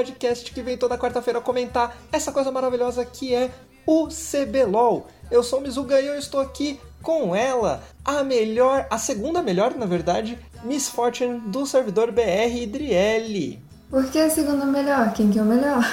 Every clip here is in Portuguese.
podcast que vem toda quarta-feira comentar essa coisa maravilhosa que é o CBLOL. Eu sou o Mizuga e eu estou aqui com ela, a melhor, a segunda melhor, na verdade, Miss Fortune do servidor BR Idriele. Por que a segunda melhor? Quem que é o melhor?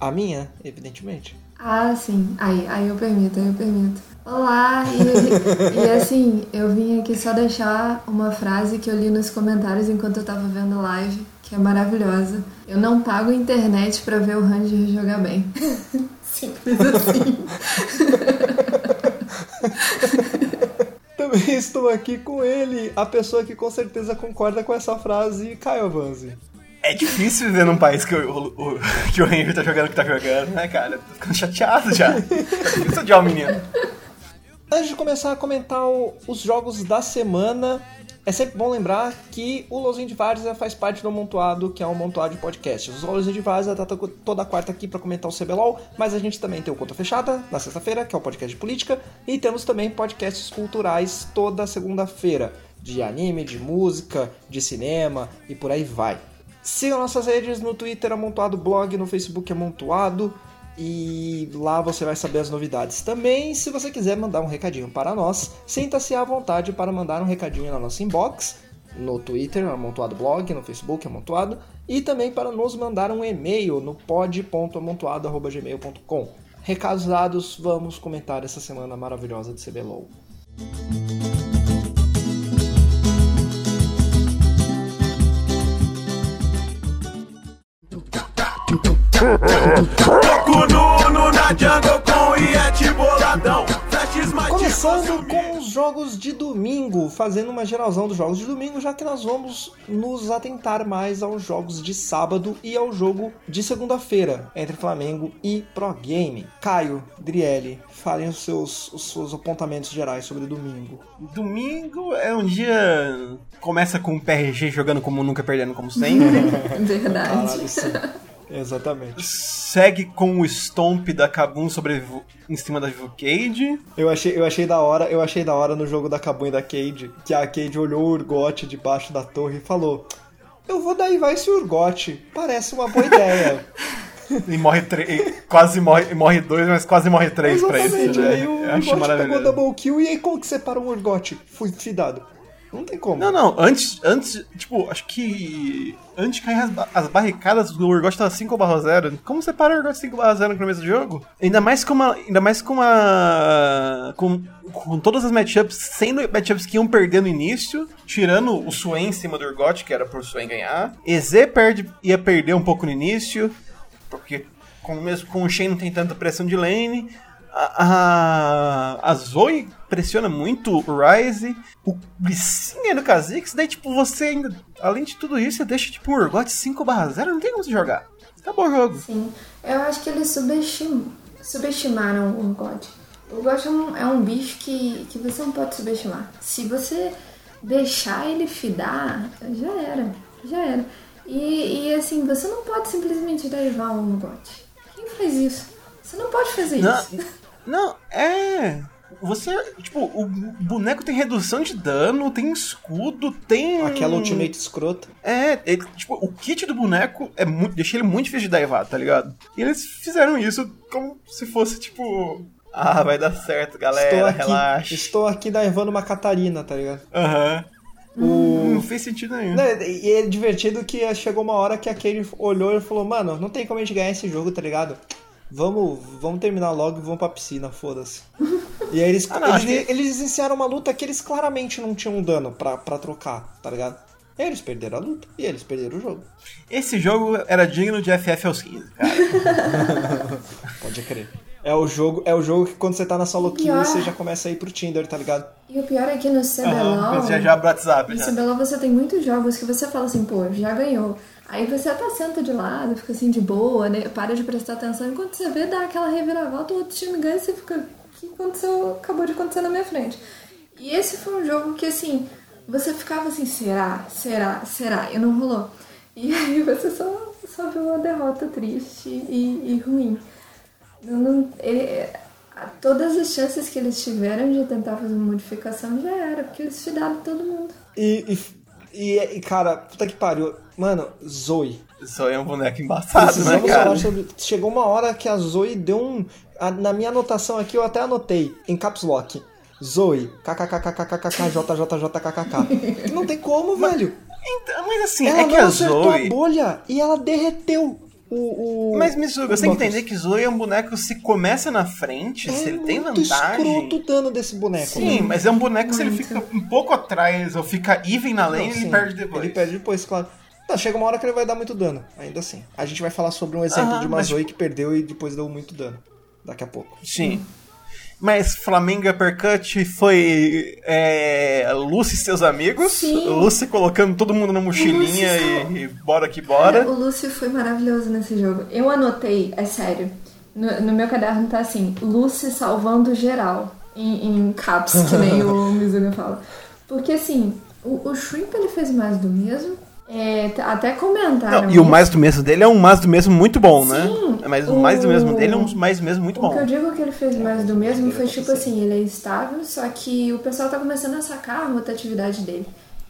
A minha, evidentemente. Ah, sim. Aí, aí eu permito, aí eu permito. Olá, e, e assim, eu vim aqui só deixar uma frase que eu li nos comentários enquanto eu tava vendo live, que é maravilhosa. Eu não pago internet pra ver o Ranger jogar bem. Simples assim. Também estou aqui com ele, a pessoa que com certeza concorda com essa frase, Caio Vanzi. É difícil viver num país que o, o, que o Ranger tá jogando o que tá jogando, né, cara? Tô ficando chateado já. Isso odiar o menino. Antes de começar a comentar o, os jogos da semana, é sempre bom lembrar que o Lozinho de Várzea faz parte do Amontoado, que é um amontoado de podcasts. O Lozinho de Várzea tá toda quarta aqui para comentar o CBLOL, mas a gente também tem o Conta Fechada, na sexta-feira, que é o podcast de política, e temos também podcasts culturais toda segunda-feira, de anime, de música, de cinema e por aí vai. Sigam nossas redes no Twitter Amontoado Blog, no Facebook Amontoado. E lá você vai saber as novidades. Também, se você quiser mandar um recadinho para nós, sinta-se à vontade para mandar um recadinho na nossa inbox, no Twitter, Amontoado Blog, no Facebook, Amontoado, e também para nos mandar um e-mail no pod.amontoado.gmail.com. Recados dados, vamos comentar essa semana maravilhosa de CBLOL. Toco Nuno na jungle com Iete boladão. Começando com os jogos de domingo, fazendo uma geralzão dos jogos de domingo, já que nós vamos nos atentar mais aos jogos de sábado e ao jogo de segunda-feira entre Flamengo e Pro Game. Caio, Drielli, falem os seus, os seus apontamentos gerais sobre domingo. Domingo é um dia. Começa com o PRG jogando como nunca, perdendo como sempre. Verdade. Caralho. Exatamente. Segue com o Stomp da Kabum sobre em cima da Cade. Eu achei, eu achei da hora, eu achei da hora no jogo da Kabum e da Cade, que a Cade olhou o Urgot debaixo da torre e falou: "Eu vou dar vai esse Urgot, parece uma boa ideia". E morre três, quase morre, morre dois, mas quase morre três pra isso. Exatamente. Né? Aí o Urgot pegou maravilhoso. double kill e aí como que separa um Urgot? Fui fidado. Não tem como. Não, não, antes, antes, tipo, acho que antes de cair as, as barricadas, o Urgot tava 5 barra 0. Como separa o Urgot 5 barra 0 no começo do jogo? Ainda mais com uma. Ainda mais com uma. Com, com todas as matchups, sendo matchups que iam perder no início, tirando o Swain em cima do Urgot, que era pro Swain ganhar. EZ perde, ia perder um pouco no início, porque com, mesmo com o Shen não tem tanta pressão de lane. A, a, a Zoe pressiona muito o Ryze, o Glissinha no Kha'Zix, daí tipo, você ainda, além de tudo isso, você deixa tipo um Urgot 5 0 não tem como você jogar. Acabou o jogo. Sim. Eu acho que eles subestim... subestimaram o God. O God é um, é um bicho que, que você não pode subestimar. Se você deixar ele fidar, já era. Já era. E, e assim, você não pode simplesmente derivar um God. Quem faz isso? Você não pode fazer Não, isso. não, é. Você, tipo, o boneco tem redução de dano, tem escudo, tem. Aquela ultimate escrota. É, ele- tipo, o kit do boneco é muito, deixa ele muito difícil de daivar, tá ligado? E eles fizeram isso como se fosse, tipo. Ah, vai dar certo, galera, estou aqui, relaxa. estou aqui daivando uma Catarina, tá ligado? Aham. Não fez sentido nenhum. E é divertido que chegou uma hora que a Katie olhou e falou, mano, não tem como a gente ganhar esse jogo, tá ligado? Vamos, vamos terminar logo e vamos pra piscina, foda-se. E aí eles, Ah, não, eles, que- eles iniciaram uma luta que eles claramente não tinham dano pra, pra trocar, tá ligado? E aí eles perderam a luta e eles perderam o jogo. Esse jogo era digno de FF aos 15, cara. Pode crer. É o jogo, é o jogo que quando você tá na solo kill Pior. você já começa a ir pro Tinder, tá ligado? E o pior é que no CBLOL... Aham, já já abre o WhatsApp. No Já. CBLOL você tem muitos jogos que você fala assim, pô, já ganhou. Aí você até senta de lado, fica assim de boa, né? Para de prestar atenção. Enquanto você vê, dá aquela reviravolta, o outro time ganha e você fica. O que aconteceu? Acabou de acontecer na minha frente. E esse foi um jogo que assim, você ficava assim, será? Será? Será? E não rolou. E aí você só, só viu uma derrota triste e, e ruim. Não, não- ele- todas as chances que eles tiveram de tentar fazer uma modificação já era, porque eles fidaram todo mundo. E, e, e, e, cara, puta que pariu. Mano, Zoe. Zoe é um boneco embaçado, né, cara? Sobre... Chegou uma hora que a Zoe deu um... Na minha anotação aqui, eu até anotei, em caps lock. Zoe, kkkkkkkjjjkkk. Não tem como, mas, velho. Então, mas assim, ela é que a acertou Zoe... a bolha e ela derreteu o. o Mas, o você tem que entender que Zoe é um boneco se começa na frente, se É ele tem vantagem. escroto o dano desse boneco. Sim, mano. mas é um boneco se ele fica um pouco atrás ou fica even na lane, Não, ele sim, perde depois. Ele perde depois, claro. Não, chega uma hora que ele vai dar muito dano, ainda assim. A gente vai falar sobre um exemplo Aham, de uma mas- Zoe que perdeu e depois deu muito dano. Daqui a pouco. Sim. Mas Flamengo Uppercut foi é, Lucy e seus amigos. Sim. Lucy colocando todo mundo na mochilinha e, e bora que bora. O Lúcio foi maravilhoso nesse jogo. Eu anotei, é sério. No, no meu caderno tá assim, Lucy salvando geral. Em, em caps, que nem o Mizuga fala. Porque assim, o, o Shrimp ele fez mais do mesmo. É, até comentaram. Não, e o mais do mesmo dele é um mais do mesmo muito bom, né? Sim, Mas o mais do mesmo dele é um mais do mesmo muito O que eu bom. digo que ele fez mais do mesmo foi tipo assim, ele é estável, só que o pessoal tá começando a sacar a rotatividade dele.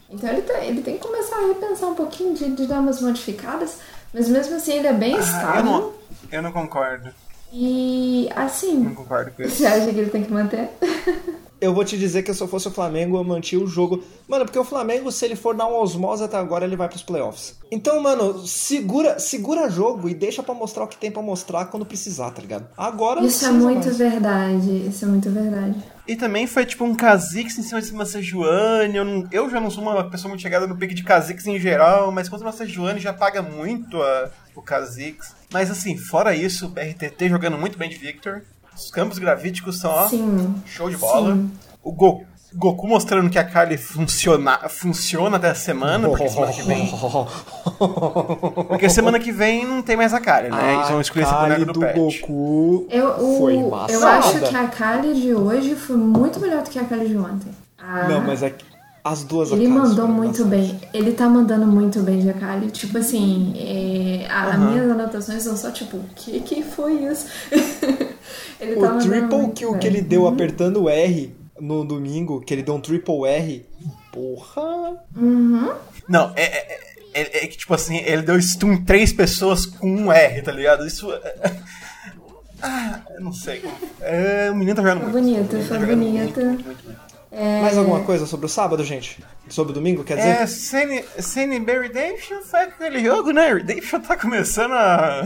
Então ele, tá- ele tem que começar a repensar um pouquinho de, de dar umas modificadas, mas mesmo assim ele é bem Ah, eu, estável. não, eu não concordo. E Não assim, concordo com isso. você acha que ele tem que manter? Eu vou te dizer que se eu fosse o Flamengo, eu mantinha o jogo. Mano, porque o Flamengo, se ele for dar um osmose até agora, ele vai pros playoffs. Então, mano, segura, segura jogo e deixa pra mostrar o que tem pra mostrar quando precisar, tá ligado? Agora Isso é muito mais. verdade, isso é muito verdade. E também foi tipo um Kha'Zix em cima de uma Sejuani. Eu, não- eu já não sou uma pessoa muito chegada no pique de Kha'Zix em geral, mas contra uma Sejuani já paga muito a- o Kha'Zix. Mas assim, fora isso, o BRTT jogando muito bem de Victor. Os campos gravíticos são, ó, Sim. show de bola. Sim. O Go- Goku mostrando que a Kali funciona, funciona até a semana, porque semana que vem. Porque semana que vem não tem mais a Kali, né? Eles vão escolher esse boneco do, do. Goku Eu, o- foi eu embaçada. acho que a Kali de hoje foi muito melhor do que a Kali de ontem. A- Não, mas é que as duas Ele Akalis mandou muito bem. Ele tá mandando muito bem de Akali. Tipo assim, é, a- as minhas anotações são só tipo, o que que foi isso? ele tá O mandando triple muito kill bem. que ele deu apertando o R no domingo, que ele deu um triple R. Porra! Não, é, é, é- é que, tipo assim, ele deu stun em três pessoas com um R, tá ligado? Isso. é- Ah, eu não sei. É, o menino tá jogando Foi muito. bonito, foi tá jogando bonito. muito, muito, muito. Mais alguma coisa sobre o sábado, gente? Sobre o domingo, quer dizer? É, CNB Redemption foi aquele jogo, né? Redemption tá começando a.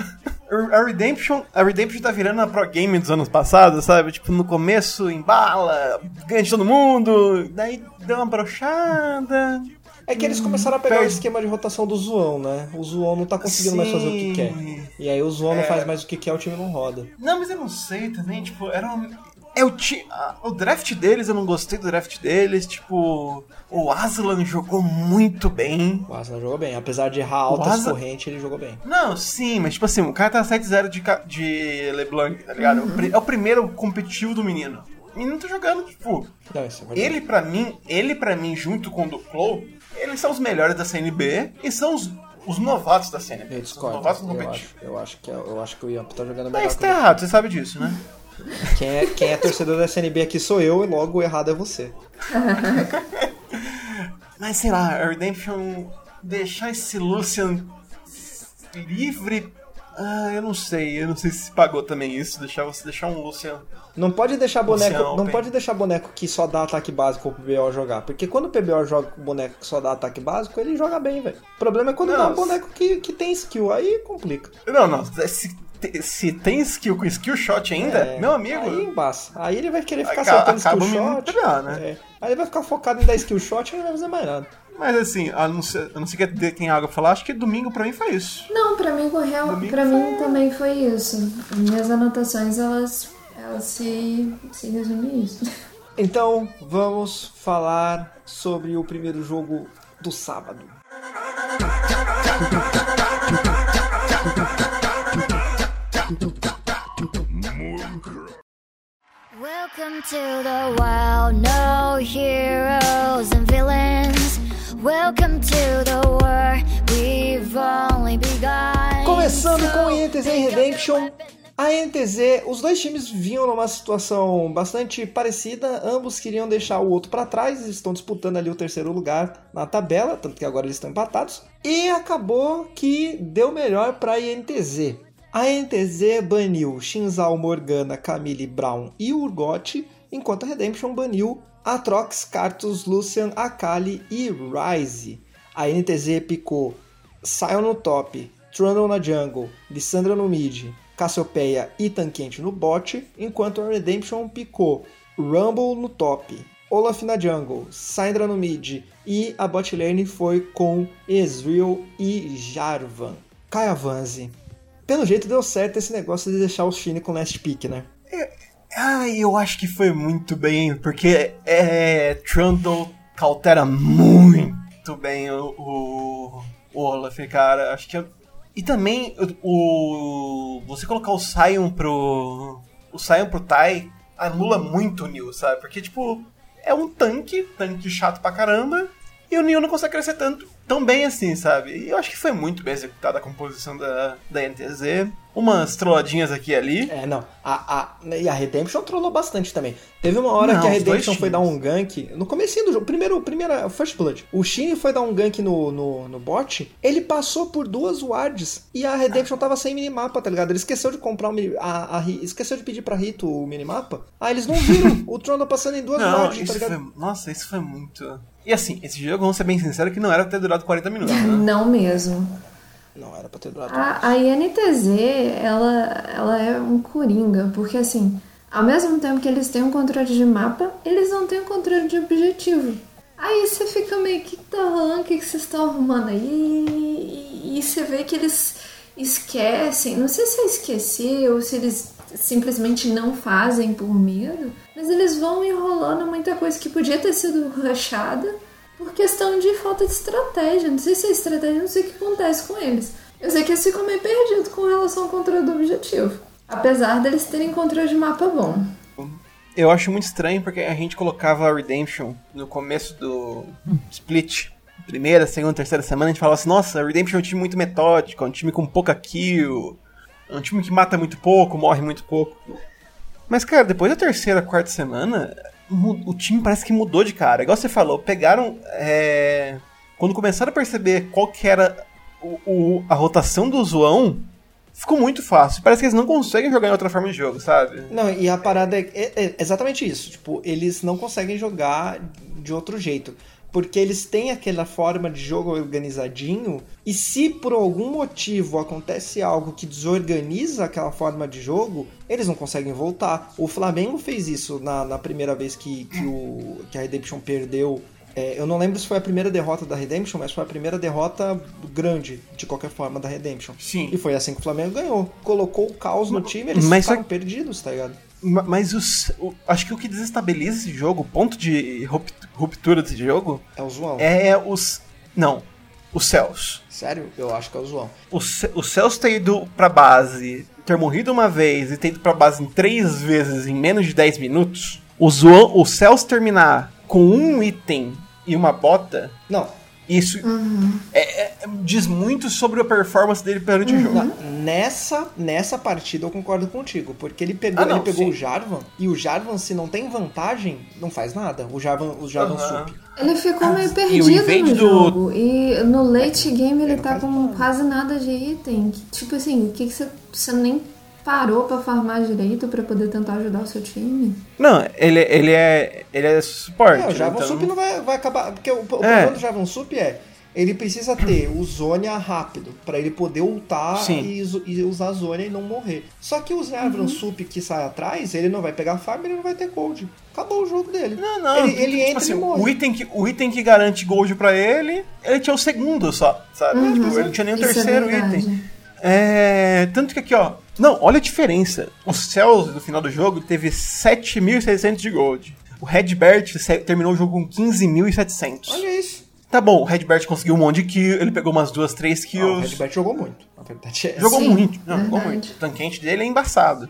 A Redemption, a Redemption tá virando a Pro Game dos anos passados, sabe? Tipo, no começo embala, ganha de todo mundo, daí deu uma brochada. É que eles começaram a pegar o perde. esquema de rotação do Zoão, né? O Zoão não tá conseguindo mais fazer o que Sim. quer. E aí o Zoão não É. faz mais o que quer, o time não roda. Não, mas eu não sei também, tipo, era um... É o, ti... o draft deles, eu não gostei do draft deles, tipo... O Aslan jogou muito bem. O Aslan jogou bem. Apesar de errar altas Aslan- correntes, ele jogou bem. Não, sim, mas tipo assim, o cara tá 7-0 de, de LeBlanc, tá ligado? Pri- É o primeiro competitivo do menino. O menino tá jogando, tipo... Não, é. Ele pra mim, ele para mim, junto com o Duclo, eles são os melhores da CNB e são os, os novatos da CNB. Eu São os discordo. novatos do Eu competitivo. acho, eu, acho que, eu acho que o Yamp tá jogando melhor Mas tá errado, você sabe disso, né? Quem é, quem é torcedor da SNB aqui sou eu, e logo o errado é você. Mas sei lá, a Redemption deixar esse Lucian livre. Ah, eu não sei, eu não sei se pagou também isso, deixar você deixar um Lucian. Não pode deixar boneco, Luciano, não bem. pode deixar boneco que só dá ataque básico pro PBO jogar, porque quando o PBO joga com boneco que só dá ataque básico, ele joga bem, velho. O problema é quando Não, dá um boneco que, que tem skill, aí complica. Não, não, se, se tem skill com skill shot ainda, É, meu amigo. Aí embaça. Aí ele vai querer ficar Acaba- skill acaba menino shot. Né? É. Aí ele vai ficar focado em dar skill shot e não vai fazer mais nada. Mas assim, a não ser, a não ser que tem algo pra falar, acho que domingo pra mim foi isso. Não, pra mim, real, Domingo pra mim também foi isso. Minhas anotações, elas, elas se, se resumem a isso. Então, vamos falar sobre o primeiro jogo do sábado. Welcome to the wild, no heroes and villains. Welcome to the war we've only begun. Começando com your Redemption. A NTZ, os dois times vinham numa situação bastante parecida, ambos queriam deixar o outro para trás, eles estão disputando ali o terceiro lugar na tabela, tanto que agora eles estão empatados. E acabou que deu melhor para a INTZ. A INTZ baniu Shinzal, Morgana, Camille Brown e Urgot, enquanto a Redemption baniu Atrox, Cartus, Lucian, Akali e Ryze. A NTZ picou Sion no top, Trundle na jungle, Lissandra no mid, Cassiopeia e Tanquente no bot, enquanto a Redemption picou Rumble no top, Olaf na jungle, Syndra no mid e a bot lane foi com Ezreal e Jarvan. Kaia Vanzi. Pelo jeito deu certo esse negócio de deixar o Shine com last pick, né? Ai, eu acho que foi muito bem, porque é, Trundle cautera muito bem o, o, o Olaf, cara. Acho que. é- E também o, o- você colocar o Sion pro. O Sion pro Tai anula muito o Neil, sabe? Porque, tipo, é um tanque, tanque chato pra caramba, e o Neil não consegue crescer tanto, tão bem assim, sabe? E eu acho que foi muito bem executada a composição da, da NTZ. Umas trolladinhas aqui e ali. É, não. A, a, e a Redemption trollou bastante também. Teve uma hora Não, que a Redemption foi dar um gank. No comecinho do jogo, primeiro, primeira, First Blood. O Shine foi dar um gank no, no, no bot. Ele passou por duas wards e a Redemption tava sem minimapa, tá ligado? Ele esqueceu de comprar o a, a, Ri- esqueceu de pedir pra Rito o minimapa. Ah, eles não viram o Trundle passando em duas Não, wards, tá ligado? foi, nossa, isso foi muito. E assim, esse jogo, vamos ser bem sinceros, que não era pra ter durado 40 minutos, né? Não mesmo. Não, era pra ter durado. A, a INTZ, ela, ela é um coringa, porque assim, ao mesmo tempo que eles têm um controle de mapa, eles não têm um controle de objetivo. Aí você fica meio, que tá rolando, o que que vocês estão arrumando aí? E, e você vê que eles esquecem, não sei se é esquecer ou se eles simplesmente não fazem por medo, mas eles vão enrolando muita coisa que podia ter sido rushada por questão de falta de estratégia. Não sei se é estratégia, não sei o que acontece com eles. Eu sei que eles ficam meio perdidos com relação ao controle do objetivo. Apesar deles terem controle de mapa bom. Eu acho muito estranho porque a gente colocava a Redemption no começo do split. Primeira, segunda, terceira semana, a gente falava assim, nossa, a Redemption é um time muito metódico, é um time com pouca kill, é um time que mata muito pouco, morre muito pouco. Mas, cara, depois da terceira, quarta semana, o time parece que mudou de cara. Igual você falou, pegaram. é, Quando começaram a perceber qual que era o- o- a rotação do Zoão, ficou muito fácil. Parece que eles não conseguem jogar em outra forma de jogo, sabe? Não, e a parada é, é- é exatamente isso. Tipo, eles não conseguem jogar de outro jeito. Porque eles têm aquela forma de jogo organizadinho, e se por algum motivo acontece algo que desorganiza aquela forma de jogo, eles não conseguem voltar. O Flamengo fez isso na, na primeira vez que, que, o, que a Redemption perdeu. É, eu não lembro se foi a primeira derrota da Redemption, mas foi a primeira derrota grande, de qualquer forma, da Redemption. Sim. E foi assim que o Flamengo ganhou. Colocou o caos no time, eles Mas só- ficaram perdidos, tá ligado? Ma- Mas os, o- acho que o que desestabiliza esse jogo, o ponto de rupt- ruptura desse jogo, É o João. é os. Não, os céus. Sério? Eu acho que é o João. O, Ce- o Celso ter ido pra base, ter morrido uma vez e ter ido pra base em três vezes em menos de 10 minutos. O, Zoan, o Celso terminar com um item e uma bota, Não, isso é- é- diz muito sobre a performance dele perante o jogo. na- nessa, nessa partida eu concordo contigo, porque ele pegou, Ah, não, ele pegou sim. o Jarvan, e o Jarvan, se não tem vantagem, não faz nada. O Jarvan, o Jarvan Aham. sup. Ele ficou meio e o perdido no do- jogo. E no late game ele não tá faz com nada. quase nada de item. Tipo assim, o que, que você, você nem parou pra farmar direito pra poder tentar ajudar o seu time? Não, ele, ele é. Ele é suporte. É, o Jarvan então- sup não vai, vai acabar. Porque o, o É. problema do Jarvan sup é. Ele precisa ter o Zônia rápido, pra ele poder ultar e, e usar a Zônia e não morrer. Só que o Jarvan sup que sai atrás, ele não vai pegar farm, ele não vai ter gold. Acabou o jogo dele. Não, não. Ele, tipo ele entra assim, e morre. o, item que, o item que garante gold pra ele, ele tinha o segundo só, sabe? Tipo, ele não tinha nem o Isso é terceiro verdade. item. É, tanto que aqui, ó. Não, olha a diferença. O Cells, no final do jogo, teve 7.600 de gold. O Redbert terminou o jogo com 15.700. Olha isso. Tá bom, o Redbert conseguiu um monte de kill, ele pegou umas duas, três Ah, o kills. Redbert jogou muito. Na verdade é Jogou Sim, muito. Não, jogou muito. O tanquente dele é embaçado.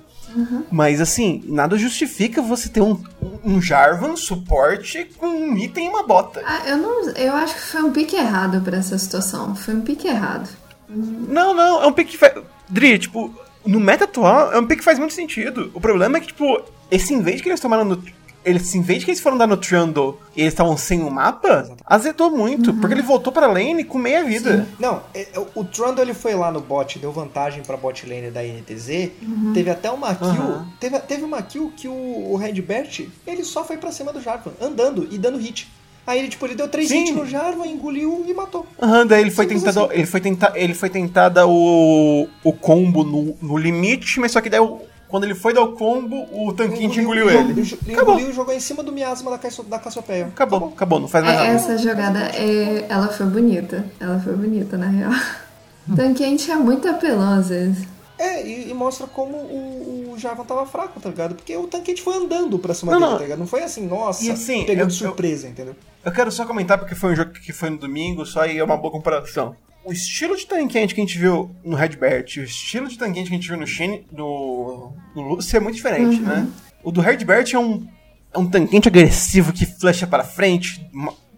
Mas assim, nada justifica você ter um, um Jarvan suporte com um item e uma bota. Ah, eu não. Eu acho que foi um pique errado pra essa situação. Foi um pique errado. Não, não, é um pick. fe- Dri, tipo, no meta atual, é um pick que faz muito sentido. O problema é que, tipo, esse invade que eles tomaram no. Eles, em vez que eles foram dar no Trundle e eles estavam sem o mapa, azedou muito, porque ele voltou pra lane com meia vida. Não, é, é, o Trundle ele foi lá no bot, deu vantagem pra bot lane da NTZ. Teve até uma kill. Aham. Teve, teve uma kill que o, o Redbert ele só foi pra cima do Jarvan, andando e dando hit. Aí ele, tipo, ele deu três hits no Jarvan, engoliu e matou. Aham, daí ele foi Simples tentado. assim. Ele foi tentar. Ele foi tentar dar o, o combo no, no limite, mas só que daí o- quando ele foi dar o combo, o tanquinho engoliu ele. Acabou. Engoliu e jogou em cima do miasma da, da Cassiopeia. Acabou, acabou, não faz mais É, nada. essa jogada, é, ela foi bonita. Ela foi bonita, na real. Tanquente é muito apelão, às vezes. É, e, e mostra como o, o Jarvan tava fraco, tá ligado? Porque o Tanquete foi andando pra cima Não, dele, não. tá ligado? Não foi assim, nossa, E assim, pegou eu- surpresa, entendeu? Eu quero só comentar porque foi um jogo que foi no domingo, só e é uma boa comparação. O estilo de tanquente que a gente viu no Redbert e o estilo de tanquente que a gente viu no Shen, no, no Lucy é muito diferente, né? O do Redbert é um, é um tanquente agressivo que flecha para frente,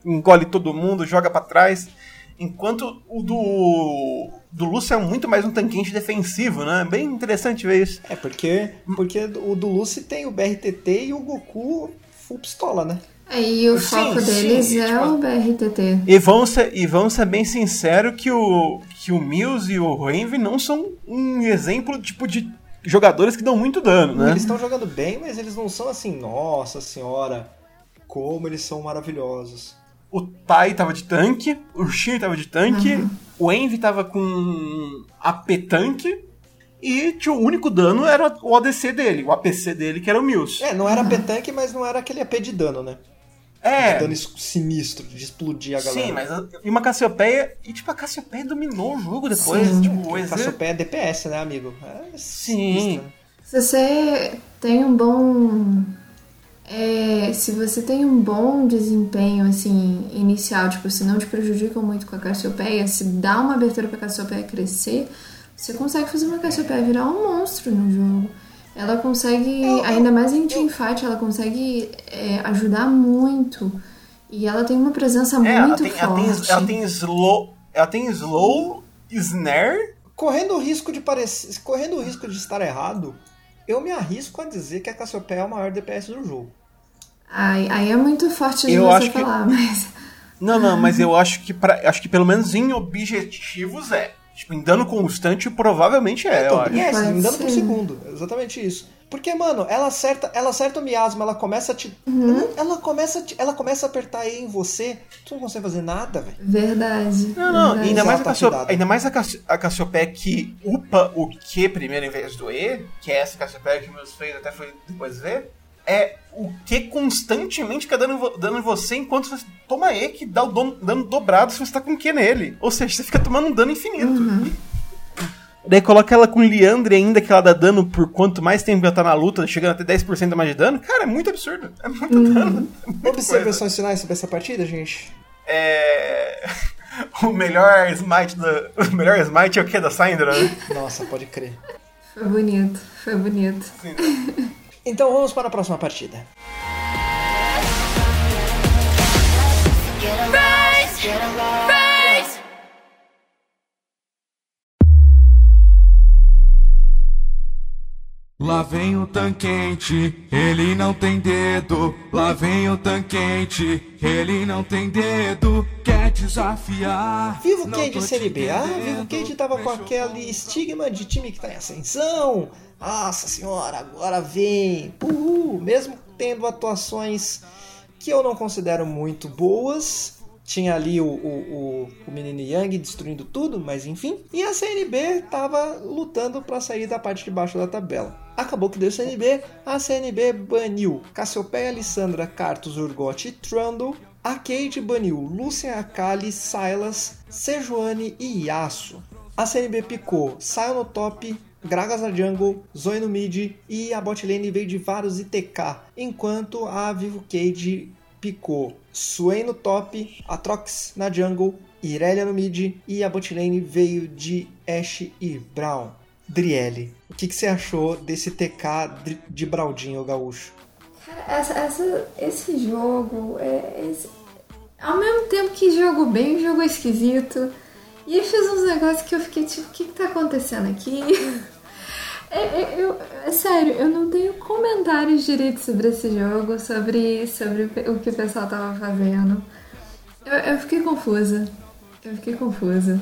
engole todo mundo, joga pra trás. Enquanto o do, do Lucy é muito mais um tanquente defensivo, né? Bem interessante ver isso. É, porque, porque o do Lucy tem o BRTT e o Goku full pistola, né? Aí o Sim, foco sim, deles e, é tipo, o BRTT. E vamos ser, e vamos ser bem sinceros que o, que o Mills e o Envy não são um exemplo tipo de jogadores que dão muito dano, né? Eles estão jogando bem, mas eles não são assim, nossa senhora, como eles são maravilhosos. O Tai tava de tanque, o Shin tava de tanque, o Envy tava com AP tanque e tinha o único dano era o ADC dele, o APC dele que era o Mills. É, não era AP-tanque, mas não era aquele AP de dano, né? É, De dano sinistro, de explodir a galera. sim, mas a- e uma Cassiopeia, e tipo a Cassiopeia dominou o jogo depois, Sim. tipo, o Cassiopeia é DPS, né, amigo? É Sim. sinistra, né? Se você tem um bom. É, se você tem um bom desempenho assim inicial, tipo, se não te prejudicam muito com a Cassiopeia, se dá uma abertura pra Cassiopeia crescer, você consegue fazer uma Cassiopeia virar um monstro no jogo. Ela consegue, ainda mais em teamfight, ela consegue é, ajudar muito. E ela tem uma presença É, ela muito tem, ela, tem, forte. ela tem slow. Ela tem slow, snare. Correndo o risco de parecer, correndo o risco de estar errado, eu me arrisco a dizer que a Cassiopeia é o maior DPS do jogo. Aí, aí é muito forte de Eu você acho que- falar, mas. Não, não, mas eu acho que pra, acho que pelo menos em objetivos é. Tipo, em dano constante provavelmente é, eu Então, acho. é, Pode andando por segundo. Exatamente isso. Porque, mano, ela acerta, ela acerta o miasma, ela começa a te. Uhum. Ela, ela começa a te- ela começa a apertar E em você, tu não consegue fazer nada, velho. Verdade. Não, não, verdade. ainda mais, a Exato, Cassio, cuidado. ainda mais a, Cassi- a Cassiopeia que upa o Q primeiro em vez do E, que é essa Cassiopeia que o meus fez até foi depois ver, é o Q constantemente fica dando, dano em você enquanto você toma E, que dá o dano, dano dobrado se você tá com Q nele. Ou seja, você fica tomando um dano infinito. Daí coloca ela com Liandre ainda, que ela dá dano por quanto mais tempo ela tá na luta, chegando até 10% a mais de dano. Cara, é muito absurdo. É muito dano. É os sinais sobre essa partida, gente. É... O melhor smite da... O melhor smite é o que da Syndra, né? Nossa, pode crer. Foi bonito, foi bonito. Então vamos para a próxima partida. Lá vem o tanquente, ele não tem dedo. Lá vem o tanquente, ele não tem dedo. Quer desafiar? Vivo te Série B. Ah, Vivo. Cade tava com aquele estigma de time que tá em ascensão. Nossa senhora, agora vem. Uhul. Mesmo tendo atuações que eu não considero muito boas. Tinha ali o, o, o, o menino Yang destruindo tudo, mas enfim. E a CNB tava lutando pra sair da parte de baixo da tabela. Acabou que deu CNB, a CNB baniu Cassiopeia, Alessandra, Cartus, Urgot e Trundle. A Cade baniu Lucian, Akali, Silas, Sejuani e Yasuo. A CNB picou Sion no top, Gragas na jungle, Zoe no mid e a bot lane veio de Varus e TK, enquanto a Vivo Cage picou Swain no top, Atrox na jungle, Irelia no mid e a bot lane veio de Ashe e Brown. Driele, o que, que você achou desse TK de- Braudinho gaúcho? Essa, essa- esse jogo é. esse- ao mesmo tempo que jogo bem, jogo esquisito. E fez uns negócios que eu fiquei tipo, o que, que tá acontecendo aqui? É, é, eu- é sério, eu não tenho comentários direitos sobre esse jogo, sobre, sobre o que o pessoal tava fazendo. Eu, eu fiquei confusa. Eu fiquei confusa.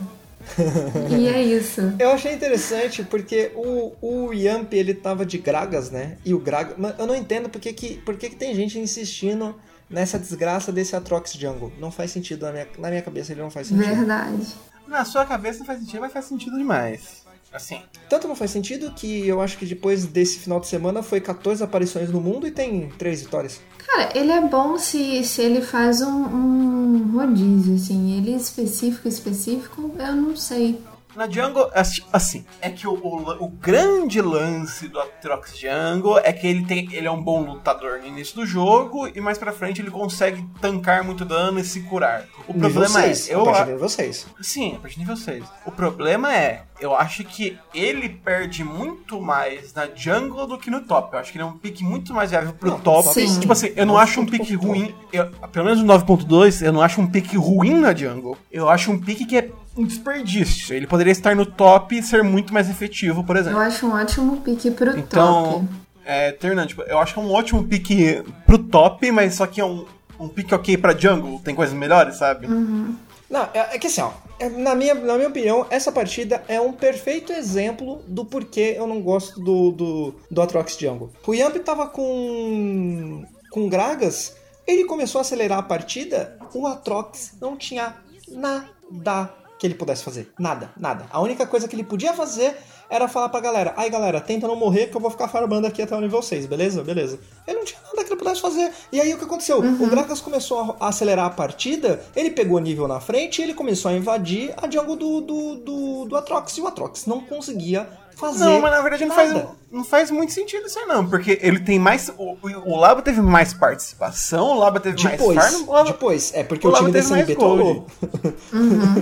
E é isso. Eu achei interessante porque o, o Yamp ele tava de Gragas, né? E o Gragas. Mas eu não entendo porque que, por que que tem gente insistindo nessa desgraça desse Atrox Jungle. Não faz sentido na minha, na minha cabeça, ele não faz sentido. Verdade. Na sua cabeça não faz sentido, mas faz sentido demais. Assim, Tanto não faz sentido que eu acho que depois desse final de semana foi 14 aparições no mundo e tem 3 vitórias. Cara, ele é bom se, se ele faz um, um rodízio, assim. Ele específico, específico, eu não sei. Na Jungle, assim, é que o, o, o grande lance do Atrox Jungle é que ele, tem, ele é um bom lutador no início do jogo e mais pra frente ele consegue tancar muito dano e se curar. O Nível problema 6, é, a eu, partir a- do nível 6. Sim, a partir do nível 6. O problema é, eu acho que ele perde muito mais na jungle do que no top. Eu acho que ele é um pique muito mais viável pro Não, top. sim. Tipo assim, eu não acho um ponto, ruim. eu- pelo menos no 9.2, eu não acho um pique ruim na jungle. Eu acho um pique que é um desperdício. Ele poderia estar no top e ser muito mais efetivo, por Eu exemplo. acho um ótimo pique pro Então, top. é, Ternan, tipo, eu acho que é um ótimo pique pro top, mas só que é um, um pique ok pra jungle. Tem coisas melhores, sabe? Não, é, é que assim, ó, é- na, minha, na minha opinião, essa partida é um perfeito exemplo do porquê eu não gosto do, do, do Atrox Jungle. O Yamp tava com, com Gragas, ele começou a acelerar a partida, o Atrox não tinha nada que ele pudesse fazer. Nada, nada. A única coisa que ele podia fazer era falar pra galera, ai galera, tenta não morrer que eu vou ficar farmando aqui até o nível 6, beleza? Beleza. Ele não tinha nada que ele pudesse fazer. E aí o que aconteceu? O Gragas começou a acelerar a partida, ele pegou nível na frente e ele começou a invadir a jungle do, do, do, do Atrox. E o Atrox não conseguia fazer Não, mas na verdade não faz, não faz muito sentido isso aí, não. Porque ele tem mais. O, o Laba teve mais participação, o Laba teve Depois, mais farm. Laba, depois. É porque o o, time Lava da teve mais CNB gold. trollou.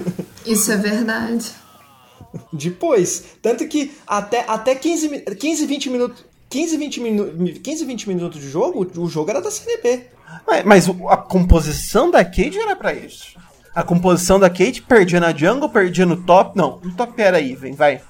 Isso é verdade. Depois. Tanto que até, até 15, mi- 15, 20 minutos. 15, 20 minutos. 15, 20 minutos de jogo, o jogo era da CNB. Mas, mas a composição da Kate era pra isso. A composição da Kate perdia na jungle, perdia no top. Não, no top era even, vai.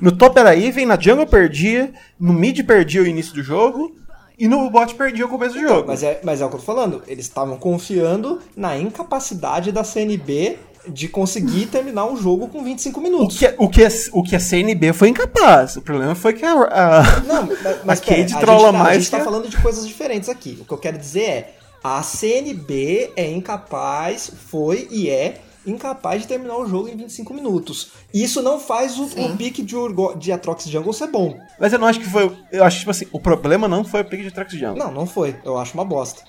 No top era even, na jungle perdia, no mid perdia o início do jogo, e no bot perdia o começo do jogo. Mas é, mas é o que eu tô falando. Eles estavam confiando na incapacidade da CNB de conseguir terminar um jogo com 25 O minutos. que, o, que a, o que a CNB foi incapaz. O problema foi que a. a- Não, mas, A pera, Cade a trolla gente tá, A mais gente tá que a- falando de coisas diferentes aqui. O que eu quero dizer é, a CNB é incapaz, foi e é incapaz de terminar o jogo em 25 minutos. Isso não faz o, o pique de, Urgo, de Atrox Jungle ser bom. Mas eu não acho que foi. Eu acho, tipo assim, o problema não foi o pick de Trax Jungle. Não, não foi. Eu acho uma bosta.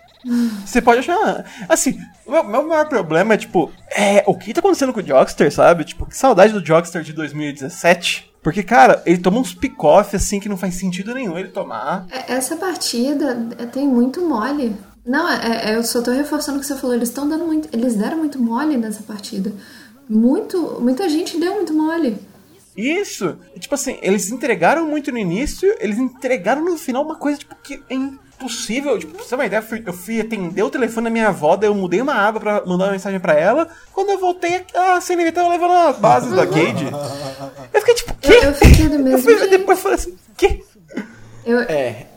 Você pode achar. Assim, o meu, meu maior problema é, tipo, é o que tá acontecendo com o Jogster, sabe? Tipo, que saudade do Jogster de 2017. Porque, cara, ele toma uns pick-off, assim, que não faz sentido nenhum ele tomar. É- Essa partida é- tem muito mole. Não, é, é- eu só tô reforçando o que você falou. Eles estão dando muito. Eles deram muito mole nessa partida. Muito. Muita gente deu muito mole. Isso! Tipo assim, eles entregaram muito no início, eles entregaram no final uma coisa, tipo, que é impossível. Tipo, pra você ter uma ideia, eu fui, eu fui atender o telefone da minha avó, daí eu mudei uma aba pra mandar uma mensagem pra ela. Quando eu voltei, a CNV tava levando as bases da Cade. Eu fiquei tipo, Eu, quê? eu fiquei do Eu mesmo fui, jeito. depois eu falei assim, quê? Eu, É.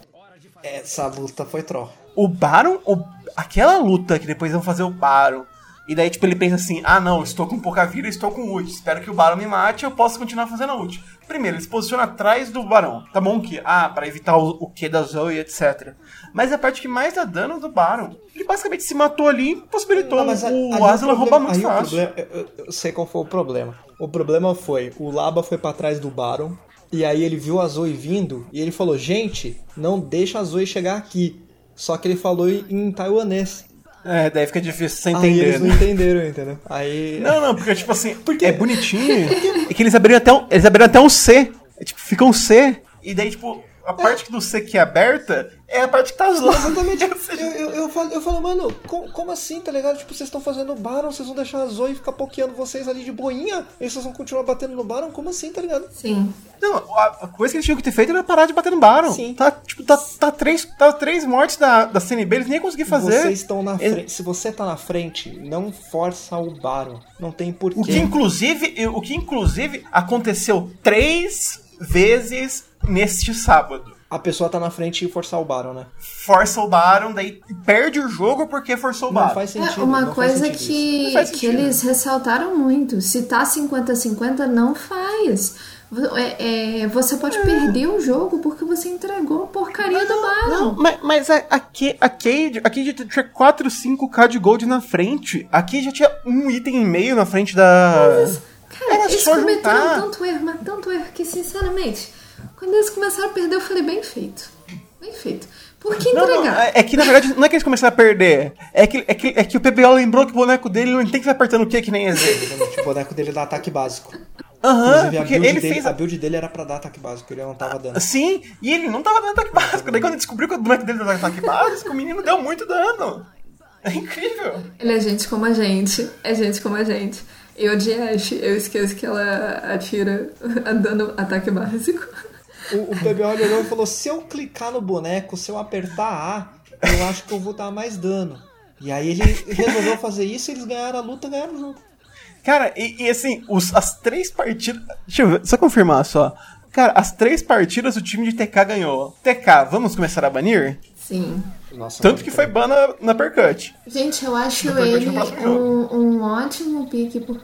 Essa luta foi troll. O Baron, o- aquela luta que depois vão fazer o Baron. E daí, tipo, ele pensa assim: ah, não, estou com pouca vida, estou com ult. Espero que o Baron me mate eu posso continuar fazendo a ult. Primeiro, ele se posiciona atrás do Barão. Tá bom que, ah, pra evitar o, o Q da Zoe, etc. Mas a parte que mais dá dano do Baron. Ele basicamente se matou ali e possibilitou Não, o aí Aslan roubar muito o fácil. problema- eu, eu- eu sei qual foi o problema. O problema foi, o Laba foi pra trás do Baron, e aí ele viu a Zoe vindo, e ele falou, gente, não deixa a Zoe chegar aqui. Só que ele falou em taiwanês. É, daí fica difícil você Aí entender. eles não né? entenderam, entendeu? Aí... Não, não, porque, tipo assim, é bonitinho. e que eles abriram até um, eles abriram até um C. É, tipo, fica um C. E daí, tipo, a parte do C que é aberta é a parte que tá zoando. Exatamente. Eu, eu, eu, falo, eu falo, mano, como, como assim, tá ligado? Tipo, vocês estão fazendo Baron, vocês vão deixar a Zoe ficar pokeando vocês ali de boinha, e vocês vão continuar batendo no Baron? Como assim, tá ligado? sim. Não, a, a coisa que eles tinham que ter feito era parar de bater no Baron. Sim. Tá, tipo, tá, tá, três, tá três mortes da, da CNB, eles nem iam conseguir fazer. Vocês estão na frente. Se você tá na frente, não força o Baron. Não tem porquê. O que inclusive, o que inclusive aconteceu três vezes neste sábado. A pessoa tá na frente e forçar o Baron, né? Força o Baron, daí perde o jogo porque forçou o Não Baron. faz sentido. É, uma não faz coisa sentido isso. que, Não faz que sentido. eles ressaltaram muito. Se tá 50-50, não faz. É- é, você pode perder o jogo porque você entregou a porcaria do Baron. Não, mas, mas a, a, a Cade, a Cade tinha 4, 5k de gold na frente. A Cade já tinha um item e meio na frente da. Cara, Era eles só cometeram juntar. tanto erro, mas tanto erro que, sinceramente, quando eles começaram a perder, eu falei, bem feito. Bem feito. Por que Não, não, entregar? é é que na verdade não é que eles começaram a perder. É que, é que, é que o PBO lembrou que o boneco dele não tem que ficar apertando o Q que nem. Exatamente, O boneco dele dá ataque básico. Aham, a porque build, ele dele, fez a a. build dele era pra dar ataque básico, ele não tava dando. Sim, e ele não tava dando ataque básico. Daí quando ele descobriu que o boneco dele dava ataque básico, o menino deu muito dano. É incrível. Ele é gente como a gente. É gente como a gente. Eu de Ashe, eu esqueço que ela atira dando ataque básico. O, o PBO olhou e falou: se eu clicar no boneco, se eu apertar A, eu acho que eu vou dar mais dano. E aí ele resolveu fazer isso, eles ganharam a luta, ganharam o jogo. Cara, e, e assim, os, as três partidas. Deixa eu ver, só confirmar só. Cara, as três partidas o time de TK ganhou. TK, vamos começar a banir? Sim. Nossa, Tanto que foi ban na, na Percut. Gente, eu acho Depois ele um, um ótimo pique, por-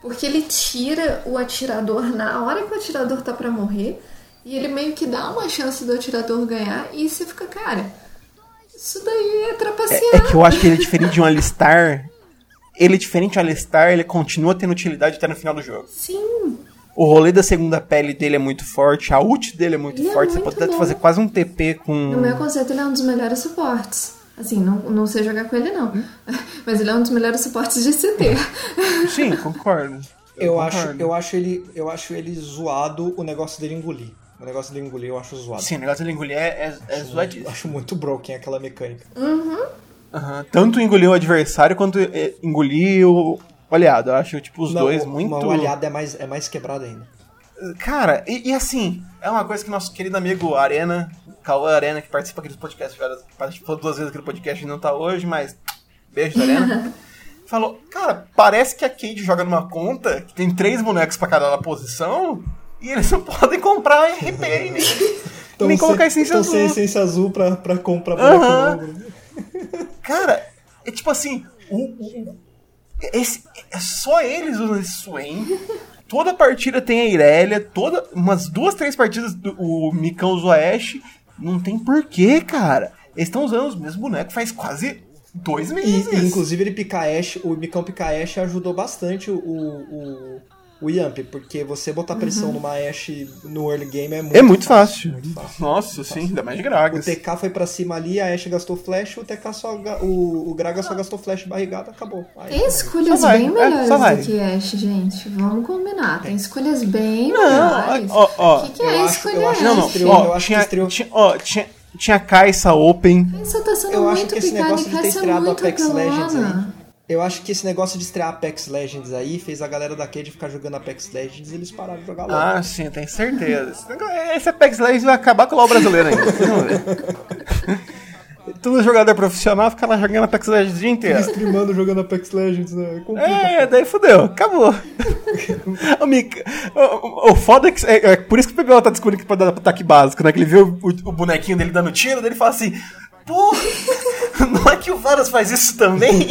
porque ele tira o atirador na hora que o atirador tá pra morrer, e ele meio que dá uma chance do atirador ganhar, e você fica, cara, isso daí é trapacear. É que eu acho que ele é diferente de um Alistar. Ele é diferente de um Alistar, ele continua tendo utilidade até no final do jogo. Sim, O rolê da segunda pele dele é muito forte, a ult dele é muito Ele é forte, você muito pode bom. fazer quase um TP com. no meu conceito ele é um dos melhores suportes. Assim, não, não sei jogar com ele não, mas ele é um dos melhores suportes de CT. Sim, concordo. Eu acho, concordo. eu, acho ele, eu acho ele zoado o negócio dele engolir. O negócio dele engolir eu acho zoado. Sim, o negócio dele engolir é, é, é Eu zoadíssimo. acho muito broken aquela mecânica. Aham. Tanto engolir o adversário quanto é, engolir o o aliado. Eu acho, tipo, os Não, dois o- muito. O aliado é mais, é mais quebrado ainda. Cara, e, e assim, é uma coisa que nosso querido amigo Arena, Cauã Arena, que participa aqui do podcast, já participou duas vezes aqui do podcast e não tá hoje, mas beijo, Arena. falou, cara, parece que a Cade joga numa conta que tem três bonecos pra cada posição e eles não podem comprar RP e nem, nem colocar essência Então azul. sem essência azul pra, pra comprar novo. Cara, é tipo assim, o, o- esse, é só eles usam esse Swain. Toda partida tem a Irelia, toda, umas duas, três partidas do, o Micão usa o Ashe. Não tem porquê, cara. Eles estão usando os mesmos bonecos faz quase dois E, meses. e, inclusive ele picar Ash, o Micão picar Ash ajudou bastante o, o, o Yamp, porque você botar pressão numa Ash no early game é muito é muito fácil. Muito fácil. Nossa, sim, ainda mais de O Gragas. TK foi pra cima ali, a Ashe gastou flash, o TK só. O, o Graga só gastou flash barrigado, acabou. Aí, Tem escolhas Só vai, bem é, melhores vai. do que Ashe, gente. Vamos combinar. Tem escolhas bem Não, melhores. ó, ó, O que, que eu é acho- escolher eu acho- Não, não, Ashe? Estreou, eu ó, acho que tinha, estreou. tinha, ó, tinha, tinha Kai'Sa Open. Isso tá sendo Eu acho muito que esse negócio de ter ser estreado muito Apex Legends aí. Eu acho que esse negócio de estrear Apex Legends aí fez a galera da Cade ficar jogando Apex Legends e eles pararam de jogar logo. Ah, sim, tenho certeza. Esse negócio- Esse Apex Legends vai acabar com o LoL brasileiro ainda. Todo jogador profissional fica lá jogando Apex Legends o dia inteiro. Streamando jogando Apex Legends, né? Complica. É, daí fudeu, acabou. o, Mika- o, o- o foda é que. É, é por isso que o PBL tá descobrindo que pode dar ataque básico, né? Que ele vê o, o- o bonequinho dele dando tiro, daí ele fala assim: Pô, não é que o Varus faz isso também?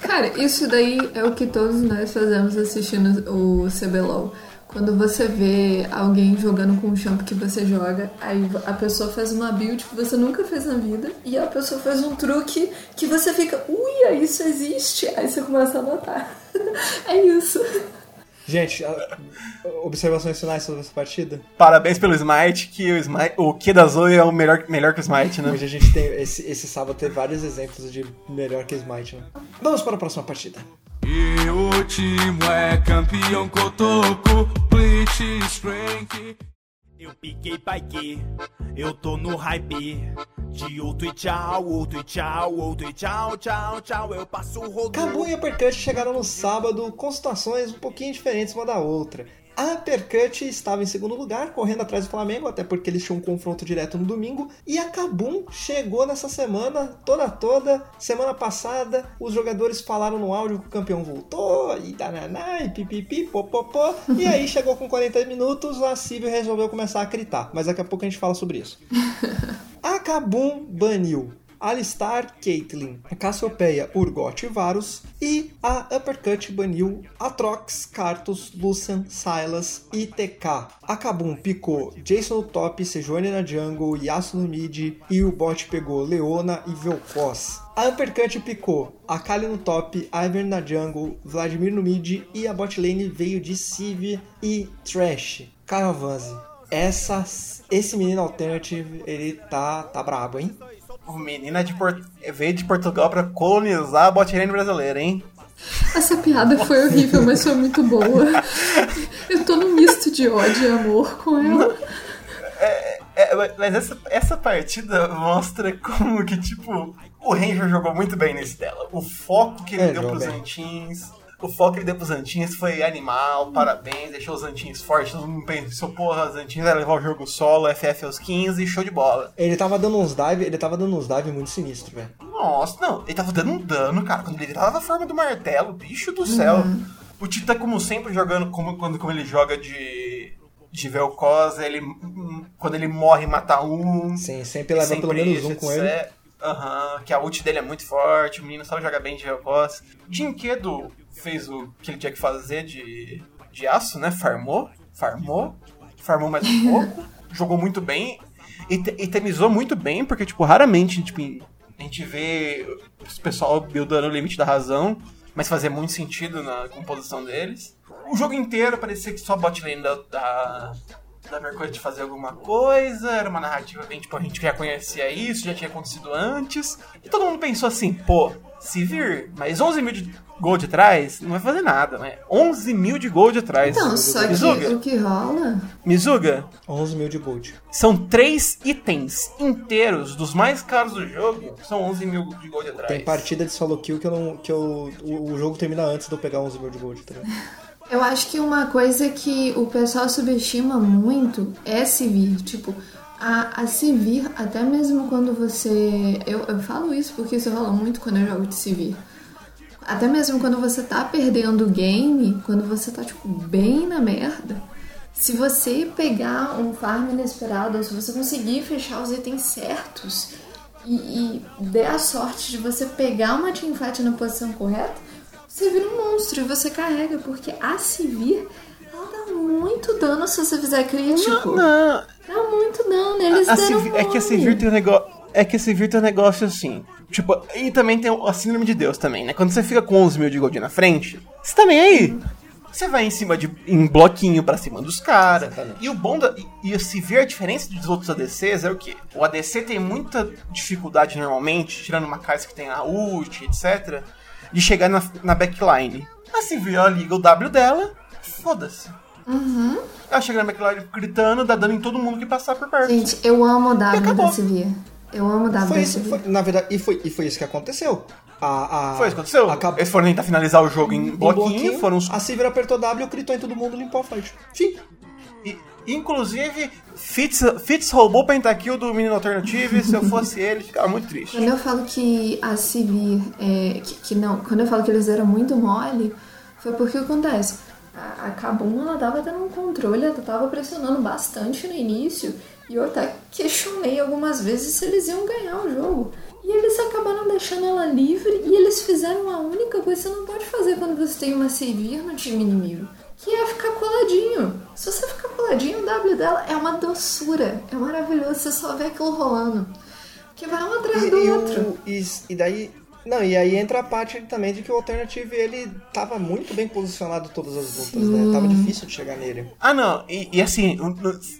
Cara, isso daí é o que todos nós fazemos assistindo o CBLOL. Quando você vê alguém jogando com o champ que você joga, aí a pessoa faz uma build que você nunca fez na vida, e a pessoa faz um truque que você fica, uia, isso existe! Aí você começa a notar. é isso. Gente, a- observações finais sobre essa partida? Parabéns pelo Smite, que o, Smite, o Q da Zoe é o melhor, melhor que o Smite, né? Hoje a gente tem. Esse, esse sábado teve vários exemplos de melhor que Smite, né? Vamos para a próxima partida. E o time é campeão cotoco, Bleach Strength. Eu piquei paique, eu tô no hype. De outro e tchau, outro e tchau, outro e tchau, tchau, tchau. Eu passo o rodo. Cabu e Uppercut chegaram no sábado com situações um pouquinho diferentes uma da outra. A Uppercut estava em segundo lugar, correndo atrás do Flamengo, até porque eles tinham um confronto direto no domingo. E a Kabum chegou nessa semana toda toda. Semana passada, os jogadores falaram no áudio que o campeão voltou, e dananá, e pipipi, popopó. E aí chegou com 40 minutos, a Civil resolveu começar a gritar. Mas daqui a pouco a gente fala sobre isso. A Kabum baniu Alistar, Caitlyn, Cassiopeia, Urgot e Varus. E a Uppercut baniu Atrox, Cartus, Lucian, Silas e TK. A Kabum picou Jason no top, Sejuani na jungle, Yasuo no mid e o bot pegou Leona e Vel'Koz. A Uppercut picou Akali no top, Ivern na jungle, Vladimir no mid e a bot lane veio de Civ e Trash. Caio Avanzi, essa, esse menino Alternative, ele tá, tá brabo, hein? O menino é de Port... veio de Portugal pra colonizar a botlane brasileira, hein? Essa piada foi horrível, mas foi muito boa. Eu tô num misto de ódio e amor com ela. É, mas essa, essa partida mostra como que, tipo, o Ranger jogou muito bem nesse dela. O foco que ele É, deu pros bem. Antins. O foco que ele deu pros Antins foi animal, parabéns, deixou os Antins fortes. Todo mundo pensou, porra, os Antins vai levar o jogo solo, FF aos 15, show de bola. Ele tava dando uns dive, ele tava dando uns dive muito sinistro, velho. Nossa, não, ele tava dando um dano, cara. Quando ele tava na forma do martelo, bicho do céu. O Tita, como sempre, jogando como, quando como ele joga de. De Vel'Koz, ele. Quando ele morre, mata um. Sim, sempre leva pelo Sempre menos isso, um com ele. Aham, que a ult dele é muito forte, o menino sabe jogar bem de Vel'Koz. Jinkedo fez o que ele tinha que fazer de, de aço, né? Farmou, farmou, farmou mais um pouco, jogou muito bem e, te- e temizou muito bem, porque, tipo, raramente tipo, a gente vê o pessoal buildando o limite da razão, mas fazia muito sentido na composição deles. O jogo inteiro parecia que só a bot lane da, da, da Mercúrio fazer alguma coisa, era uma narrativa bem, tipo, a gente já conhecia isso, já tinha acontecido antes, e todo mundo pensou assim, pô, se vir, mas 11 mil de gold atrás, não vai fazer nada, né? 11 mil de gold atrás. Então, só que Mizuga, o que rola. Mizuga, 11 mil de gold. são três itens inteiros dos mais caros do jogo, são 11 mil de gold atrás. Tem partida de solo kill que, eu não, que eu, o, o jogo termina antes de eu pegar 11 mil de gold, tá ligado? Eu acho que uma coisa que o pessoal subestima muito é se vir. Tipo, a, a se vir, até mesmo quando você. Eu, eu falo isso porque isso rola muito quando eu jogo de se vir. Até mesmo quando você tá perdendo o game, quando você tá, tipo, bem na merda. Se você pegar um farm inesperado, ou se você conseguir fechar os itens certos e, e der a sorte de você pegar uma teamfight na posição correta, você vira um monstro e você carrega, porque a Sivir, ela dá muito dano se você fizer crítico. Não, Dá muito dano, eles a deram Sivir- é que a. Sivir tem um negócio. É que a Sivir tem um negócio assim. Tipo, e também tem a síndrome de Deus também, né? Quando você fica com 11 mil de gold na frente, você tá nem aí. Você vai em cima de. em bloquinho pra cima dos caras. E o bom da. E, e a Sivir, a diferença dos outros ADCs é o quê? O ADC tem muita dificuldade normalmente, tirando uma casa que tem a ult, etc., de chegar na, na backline. A Sivir, ela liga o W dela, foda-se. Uhum. Ela chega na backline gritando, dá dano em todo mundo que passar por perto. Gente, eu amo o W da Sivir. Eu amo o W Foi da isso, foi- na verdade, e foi, e foi isso que aconteceu. A, a, Foi isso que aconteceu. acabou- Eles foram tentar finalizar o jogo em em bloquinho, foram os... A Sivir apertou W, gritou em todo mundo, limpou a fight. Fim. e- Inclusive, Fitz, Fitz roubou o pentakill do menino Alternative, se eu fosse ele, ficava muito triste. Quando eu falo que a Sivir, é, que, que não, quando eu falo que eles deram muito mole, foi porque acontece. A, a Kabum, ela tava dando um controle, ela tava pressionando bastante no início, e eu até questionei algumas vezes se eles iam ganhar o jogo. E eles acabaram deixando ela livre, e eles fizeram a única coisa que você não pode fazer quando você tem uma Sivir no time inimigo. Que é ficar coladinho. Se você ficar coladinho, o W dela é uma doçura. É maravilhoso, você só vê aquilo rolando. Que vai um atrás E, do e outro. o- e- e daí. Não, e aí entra a parte também de que o Alternative ele tava muito bem posicionado todas as lutas, né? Tava difícil de chegar nele. Ah, não, e, e assim,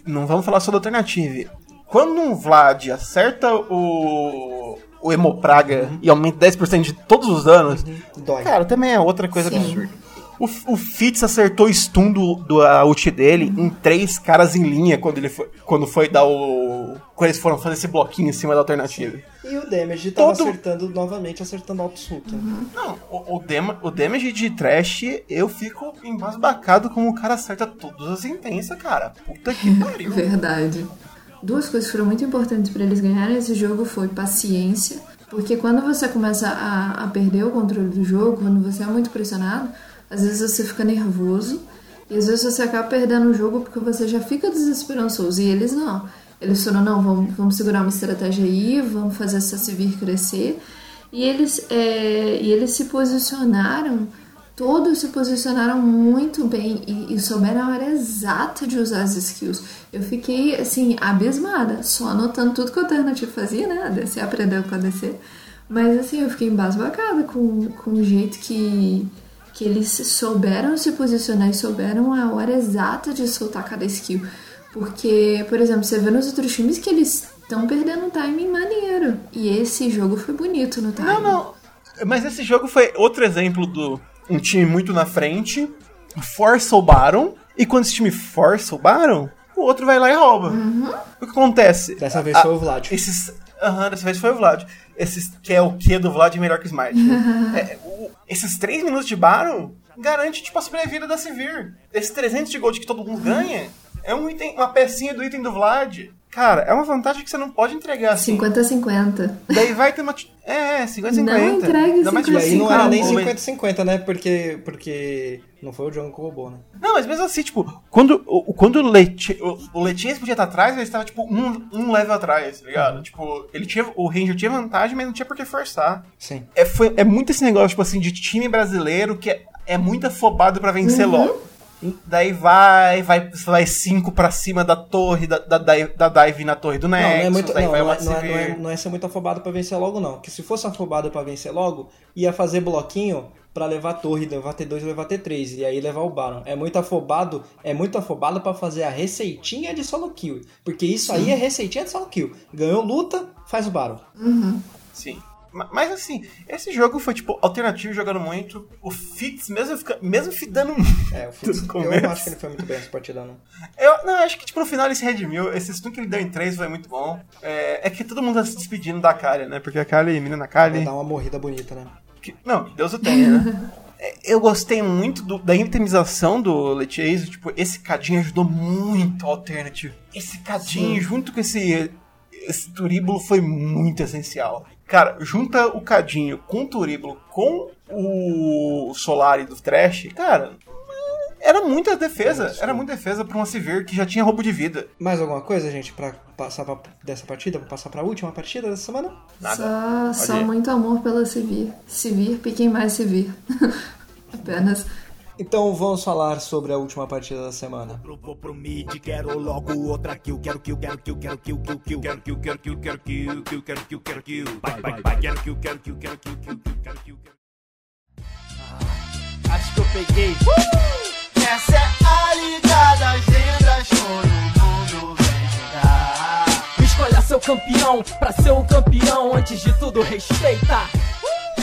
não- vamos falar só do Alternative. Quando um Vlad acerta o, o Hemopraga e aumenta 10% de todos os danos, Dói. cara, também é outra coisa Sim. absurda. O, o Fitz acertou o stun do, do a ult dele em três caras em linha quando ele foi, quando foi dar o. Quando eles foram fazer esse bloquinho em cima da alternativa. E o Damage tava Todo- acertando novamente, acertando alto Hulk. Não, o, o, dama- o damage de trash, eu fico embasbacado como o cara acerta todas as intensas, cara. Puta que pariu. Verdade. Duas coisas que foram muito importantes para eles ganharem esse jogo foi paciência, porque quando você começa a, a perder o controle do jogo, quando você é muito pressionado, às vezes você fica nervoso e às vezes você acaba perdendo o jogo porque você já fica desesperançoso. E eles não. Eles foram, não, vamos, vamos segurar uma estratégia aí, vamos fazer essa Sivir crescer. E eles, é, e eles se posicionaram Todos se posicionaram muito bem e, e souberam a hora exata de usar as skills. Eu fiquei, assim, abismada, só anotando tudo que o Alternative fazia, né? A DC aprendeu com a DC. Mas, assim, eu fiquei embasbacada com, com o jeito que, que eles souberam se posicionar e souberam a hora exata de soltar cada skill. Porque, por exemplo, você vê nos outros times que eles estão perdendo timing maneiro. E esse jogo foi bonito no timing. Não, não. Mas esse jogo foi outro exemplo do um time muito na frente, força o Baron, e quando esse time força o Baron, o outro vai lá e rouba. O que acontece? Dessa vez A- foi o Vlad. Esses, aham, dessa vez foi o Vlad. Esses, que é o que do Vlad melhor que o Smite. É, o- esses 3 minutos de Baron garante tipo, a sobrevida da Sivir. Esses 300 de gold que todo mundo ganha é um item, uma pecinha do item do Vlad. Cara, é uma vantagem que você não pode entregar assim. 50-50. Daí vai ter uma. É, 50-50. Não entregue Ainda mais, E aí não era nem o- 50-50, né? Porque, porque não foi o John que roubou, né? Não, mas mesmo assim, tipo, quando o, quando o, Leti, o, Letiense podia estar atrás, ele estava, tipo, um, um level atrás, tá ligado? Tipo, ele tinha, o Ranger tinha vantagem, mas não tinha por que forçar. Sim. É, foi, é muito esse negócio, tipo assim, de time brasileiro que é, é muito afobado pra vencer logo. Daí vai, vai, vai cinco pra cima da torre, da, da, dive- da dive na torre do Não, Nexus, não é muito, não, não, é, não, é, não, é, não é ser muito afobado pra vencer logo, não. Que se fosse afobado pra vencer logo, ia fazer bloquinho pra levar torre, levar T2 e levar T3, e aí levar o Baron. É muito afobado, é muito afobado pra fazer a receitinha de solo kill. Porque isso aí é receitinha de solo kill. Ganhou luta, faz o Baron. Sim. Ma- Mas assim, esse jogo foi, tipo, alternativo jogando muito. O Fitz, mesmo, fica, mesmo dando É, o Fitz, eu não acho que ele foi muito bem nessa partida, não. Eu não, acho que tipo, no final ele se redimiu. Esse stun que ele deu em 3 foi muito bom. É, é que todo mundo tá se despedindo da Kali, né? Porque a Kali, menina Vai Kali. dar uma morrida bonita, né? que- não, Deus o tenha, né? É, Eu gostei muito do- da itemização do Letiaze. Tipo, esse cadinho ajudou muito ao Alternative. Esse cadinho, junto com esse, esse turíbulo, foi muito essencial. Cara, junta o cadinho com o turíbulo, com o Solari do Trash, cara, era muita defesa. Era muita defesa pra uma Sivir que já tinha roubo de vida. Mais alguma coisa, gente, pra passar pra, dessa partida? Pra passar pra última partida dessa semana? Nada. Só, só muito amor pela Sivir. Sivir, piquem mais Sivir. Apenas. Então vamos falar sobre a última partida da semana. Pro, vou pro mid, quero logo outra kill. Quero kill, quero kill, quero kill, kill, kill. Quero kill, quero kill, quero kill, kill, quero kill, quero kill. Vai, vai, vai, quero kill, quero kill, quero kill, kill, kill, quero kill, Acho que eu peguei. Essa é a liga das lendas, todo mundo vem jogar. Escolha seu campeão, pra ser um campeão, antes de tudo respeita.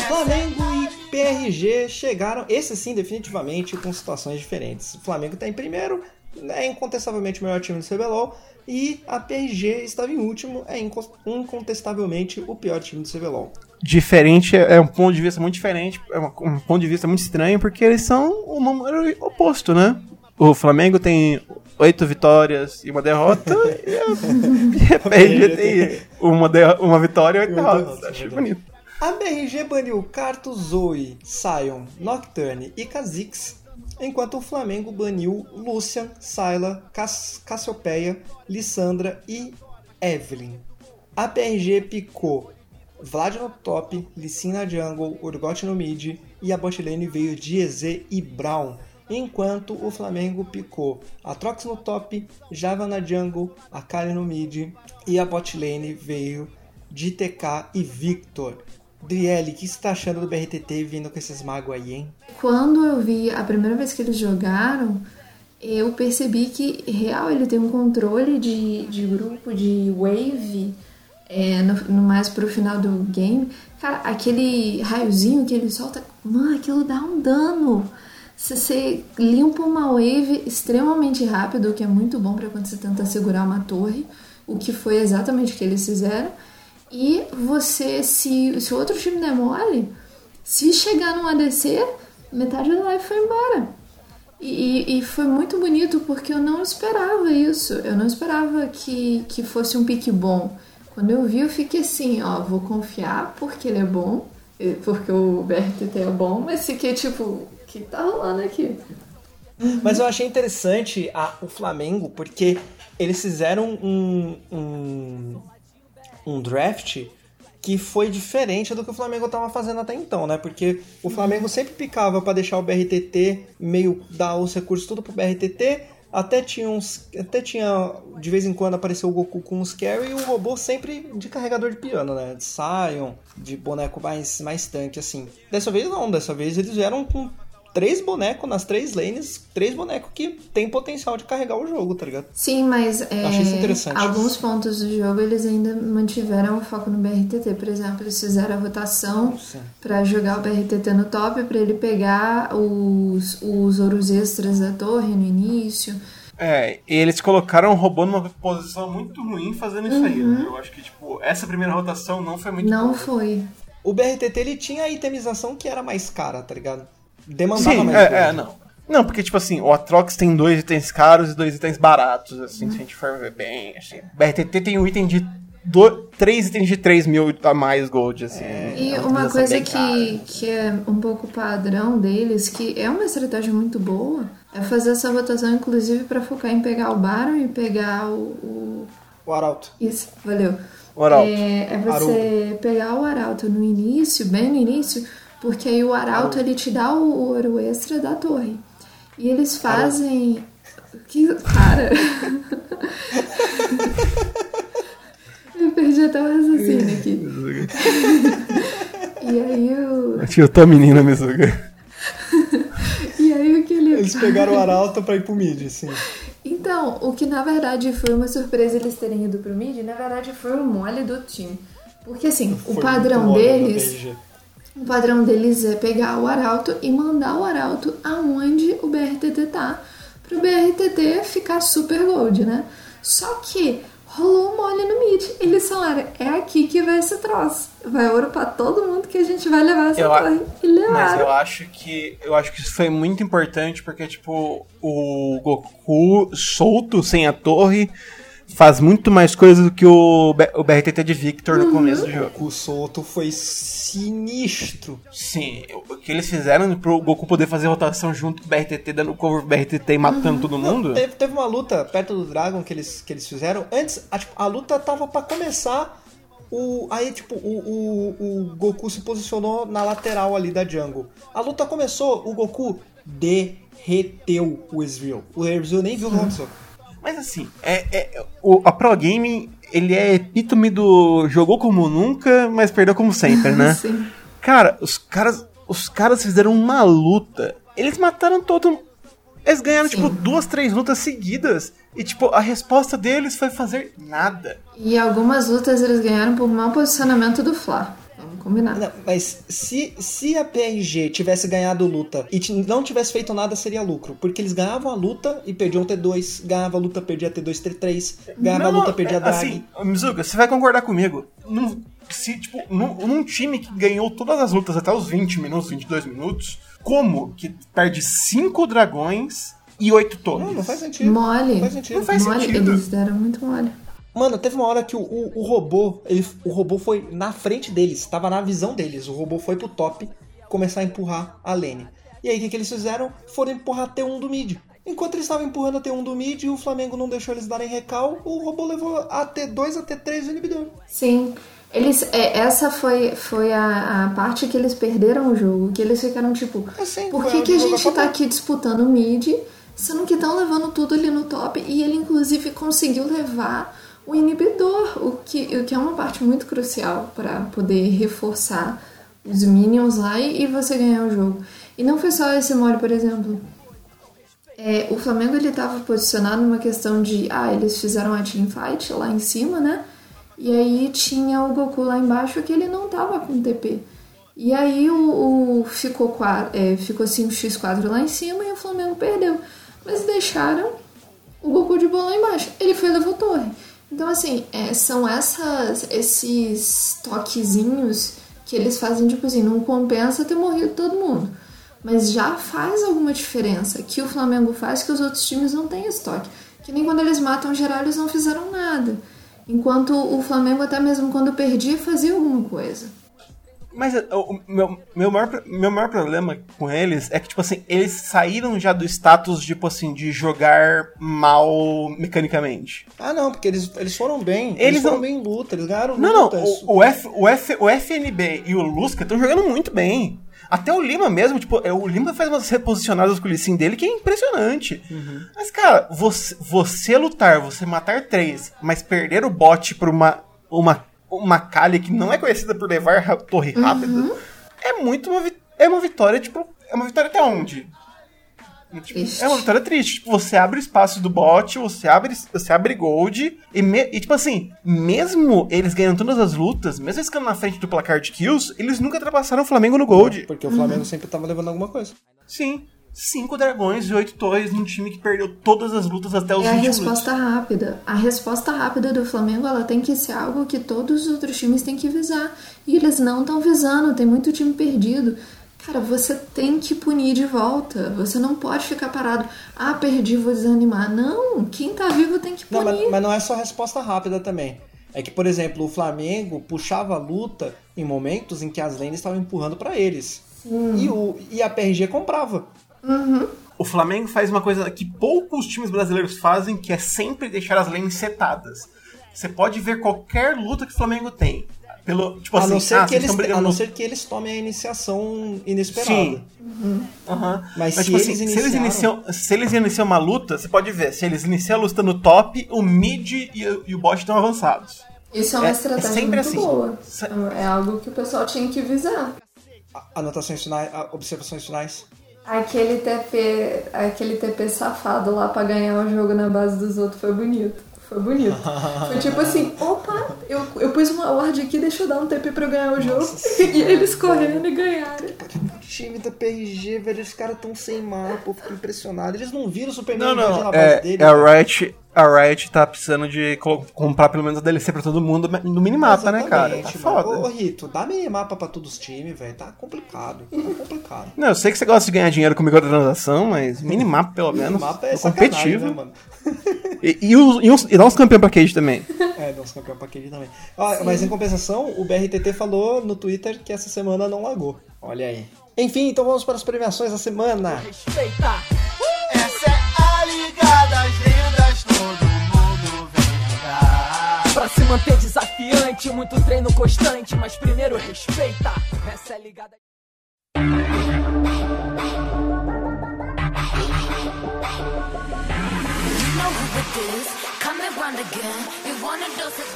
Flamengo e PRG chegaram, esse sim, definitivamente, com situações diferentes. O Flamengo está em primeiro, é incontestavelmente o melhor time do CBLOL, e a PRG estava em último, é inco- incontestavelmente o pior time do CBLOL. diferente, é um ponto de vista muito diferente, é um ponto de vista muito estranho, porque eles são o número oposto, né? O Flamengo tem oito vitórias e uma derrota, e a PRG tem uma, uma vitória e oito derrotas. Acho é bonito. A BRG baniu Carto, Zoe, Sion, Nocturne e Kha'Zix, enquanto o Flamengo baniu Lucian, Syla, Cass Cassiopeia, Lissandra e Evelyn. A BRG picou Vlad no top, Lissin na jungle, Urgot no mid e a botlane veio de EZ e Brown, enquanto o Flamengo picou Atrox no top, Java na jungle, Akali no mid e a botlane veio de TK e Victor. Driele, o que você tá achando do BRTT vindo com esses magos aí, hein? Quando eu vi a primeira vez que eles jogaram, eu percebi que, real, ele tem um controle de, de grupo, de wave, é, no, no mais pro final do game. Cara, aquele raiozinho que ele solta, mano, aquilo dá um dano. se você limpa uma wave extremamente rápido, o que é muito bom para quando você tenta segurar uma torre, o que foi exatamente o que eles fizeram. E você, se, se o outro time der mole, se chegar num ADC, metade da live foi embora. E, e foi muito bonito porque eu não esperava isso. Eu não esperava que, que fosse um pique bom. Quando eu vi, eu fiquei assim, ó, vou confiar porque ele é bom, porque o BRTT é bom, mas fiquei tipo, o que tá rolando aqui? Mas eu achei interessante a- o Flamengo, porque eles fizeram um, um, um draft que foi diferente do que o Flamengo tava fazendo até então, né? Porque o Flamengo sempre picava pra deixar o BRTT meio dar os recursos tudo pro BRTT, até tinha uns. Até tinha. De vez em quando apareceu o Goku com uns carry e o robô sempre de carregador de piano, né? De Sion, de boneco mais, mais tanque, assim. Dessa vez não, dessa vez eles vieram com três bonecos nas três lanes, três bonecos que tem potencial de carregar o jogo, tá ligado? Sim, mas é, Achei isso interessante. alguns pontos do jogo eles ainda mantiveram o foco no BRTT. Por exemplo, eles fizeram a rotação Sim. pra jogar o BRTT no top, pra ele pegar os, os ouros extras da torre no início. É, e eles colocaram o robô numa posição muito ruim fazendo isso aí, né? Eu acho que, tipo, essa primeira rotação não foi muito Não boa. foi. O BRTT ele tinha a itemização que era mais cara, tá ligado? Demandava Sim, mais é, é, não. Não, porque, tipo assim, o Atrox tem dois itens caros e dois itens baratos, assim, se a gente for ver bem. Assim. O BRTT tem um item de. Do, três itens de 3 mil a mais gold, assim. E É uma utilização coisa que, cara. que é um pouco padrão deles, que é uma estratégia muito boa, é fazer essa rotação, inclusive, pra focar em pegar o Baron e pegar o- o O Arauto. Isso, valeu. O Arauto. É, é você pegar o arauto no início, bem no início, porque aí o arauto ele te dá o ouro extra da torre. E eles fazem. Que cara. Eu perdi até o raciocínio aqui. e aí o. Tio, tua menina, Mizuga. E aí o que ele. Eles pegaram o Arauto pra ir pro mid, assim. Então, o que na verdade foi uma surpresa eles terem ido pro mid, na verdade foi um mole do time. Porque assim, o Foi padrão óbvio do deles. O padrão deles é pegar o arauto e mandar o arauto aonde o BRTT tá. Pro BRTT ficar super gold, né? Só que rolou um mole no mid. Eles falaram, é aqui que vai esse troço. Vai ouro pra todo mundo que a gente vai levar essa Eu torre. E Mas eu acho que eu acho que isso foi muito importante porque tipo o Goku solto sem a torre faz muito mais coisa do que o, B- o BRTT de Victor no começo do jogo. O Soto foi sinistro. Sim, o que eles fizeram pro Goku poder fazer rotação junto com o BRTT, dando cover pro BRTT e matando todo mundo. Teve, teve uma luta perto do Dragon que eles, que eles fizeram. Antes, a, tipo, a luta tava pra começar. O, aí, tipo, o, o, o Goku se posicionou na lateral ali da jungle. A luta começou, o Goku derreteu o Ezreal. O Ezreal nem viu o que aconteceu. Mas assim, é, é- o, a Pro Game, ele é epítome do jogou como nunca, mas perdeu como sempre, né? Sim. Cara, os caras, os caras fizeram uma luta. Eles mataram todo. Eles ganharam, Sim. tipo, duas, três lutas seguidas. E, tipo, a resposta deles foi fazer nada. E algumas lutas eles ganharam por mau posicionamento do Fla. Combinar. Não, mas se, se a PRG tivesse ganhado luta e não tivesse feito nada, seria lucro. Porque eles ganhavam a luta e perdiam T2, ganhava a luta, perdia T2, T3, ganhava a Não, luta, perdia a drag. Assim, Mizuga, você vai concordar comigo. Num, se, tipo, num, num time que ganhou todas as lutas até os 20 minutos, 22 minutos, como que perde 5 dragões e 8 torres? Não, não faz sentido. Mole. Não faz sentido. Não faz mole, sentido. eles deram muito mole. Mano, teve uma hora que o, o, o robô, ele, o robô foi na frente deles, tava na visão deles. O robô foi pro top começar a empurrar a lane. E aí o que, que eles fizeram? Foram empurrar a T1 do mid. Enquanto eles estavam empurrando a T1 do mid e o Flamengo não deixou eles darem recal, o robô levou a T2, a T3 do inibidor. Sim. Eles, é, essa foi, foi a, a parte que eles perderam o jogo. Que eles ficaram tipo, É sim, por que, a que a gente tá aqui disputando mid, sendo que estão levando tudo ali no top? E ele, inclusive, conseguiu levar o inibidor, o que, o que é uma parte muito crucial para poder reforçar os minions lá e, e você ganhar o jogo. E não foi só esse mole, por exemplo. É, o Flamengo ele estava posicionado numa questão de, ah, eles fizeram a teamfight lá em cima, né? E aí tinha o Goku lá embaixo que ele não tava com TP. E aí o, o ficou, é, ficou 5x4 lá em cima e o Flamengo perdeu. Mas deixaram o Goku de bola lá embaixo. Ele foi levou torre. Então, assim, é, são essas, esses toquezinhos que eles fazem, tipo assim, não compensa ter morrido todo mundo. Mas já faz alguma diferença que o Flamengo faz que os outros times não têm esse toque. Que nem quando eles matam geral, eles não fizeram nada. Enquanto o Flamengo, até mesmo quando perdia, fazia alguma coisa. Mas é, o meu, meu, maior, meu maior problema com eles é que, tipo assim, eles saíram já do status, tipo assim, de jogar mal mecanicamente. Ah, não, porque eles, eles foram bem. Eles, Eles foram não- bem em luta, eles ganharam Não, não, lutas. o, o, F, o, F, o FNB e o Lusca estão jogando muito bem. Até o Lima mesmo, tipo, é, o Lima faz umas reposicionadas com o Lissin dele que é impressionante. Mas, cara, você, você lutar, você matar três, mas perder o bot por uma, uma, uma calha que não é conhecida por levar ra- torre rápida, é muito uma, é uma vitória, tipo, é uma vitória até onde? Tipo, é uma vitória triste. Tipo, você abre espaço do bot, você abre, você abre gold. E, me- e, tipo assim, mesmo eles ganhando todas as lutas, mesmo eles ficando na frente do placar de kills, eles nunca ultrapassaram o Flamengo no gold. Porque o Flamengo sempre tava levando alguma coisa. Sim. Cinco dragões e oito torres num time que perdeu todas as lutas até os É a 20 minutos. resposta rápida. A resposta rápida do Flamengo ela tem que ser algo que todos os outros times têm que visar. E eles não estão visando, tem muito time perdido. Cara, você tem que punir de volta. Você não pode ficar parado. Ah, perdi, vou desanimar. Não, quem tá vivo tem que Não, punir. mas, mas não é só resposta rápida também. É que, por exemplo, o Flamengo puxava a luta em momentos em que as lanes estavam empurrando pra eles. E, o, e a PRG comprava. O Flamengo faz uma coisa que poucos times brasileiros fazem, que é sempre deixar as lanes setadas. Você pode ver qualquer luta que o Flamengo tem. Pelo, tipo a, assim, não ser ah, que eles, a não ser que eles tomem a iniciação inesperada. Sim. Aham. Mas se tipo eles assim, se eles, iniciaram- iniciam, se eles iniciam uma luta, você pode ver, se eles iniciam a luta no top, o mid e, o- e o bot estão avançados. Isso é uma É- é estratégia sempre muito assim. boa. Se- É algo que o pessoal tinha que visar. A- Anotações finais, observações finais. Aquele TP, aquele TP safado lá pra ganhar o jogo na base dos outros foi bonito. Foi bonito. Foi tipo assim, opa, eu, eu pus uma ward aqui, deixa eu dar um TP pra eu ganhar o jogo. e eles correndo e ganharam. O time da PRG, velho, os caras tão sem mapa, eu fico impressionado. Eles não viram o Superman Não, não, é, dele. é a velho. Riot, a Riot tá precisando de comprar pelo menos a DLC pra todo mundo no minimapa, né, cara? Tá foda. Ô, Rito, dá minimapa pra todos os times, velho. Tá complicado. Tá complicado. Não, eu sei que você gosta de ganhar dinheiro com microtransação, mas minimapa pelo menos. Minimapa é é competitivo. né, mano? E, e, os- e uns- e dá uns campeões pra Cage também. É, nosso campeão paquete também. Ó, mas em compensação, o BRTT falou no Twitter que essa semana não lagou. Olha aí. Enfim, então vamos para as premiações da semana. Respeita. Essa Pra se manter desafiante, muito treino constante, mas primeiro respeita. Essa é ligada.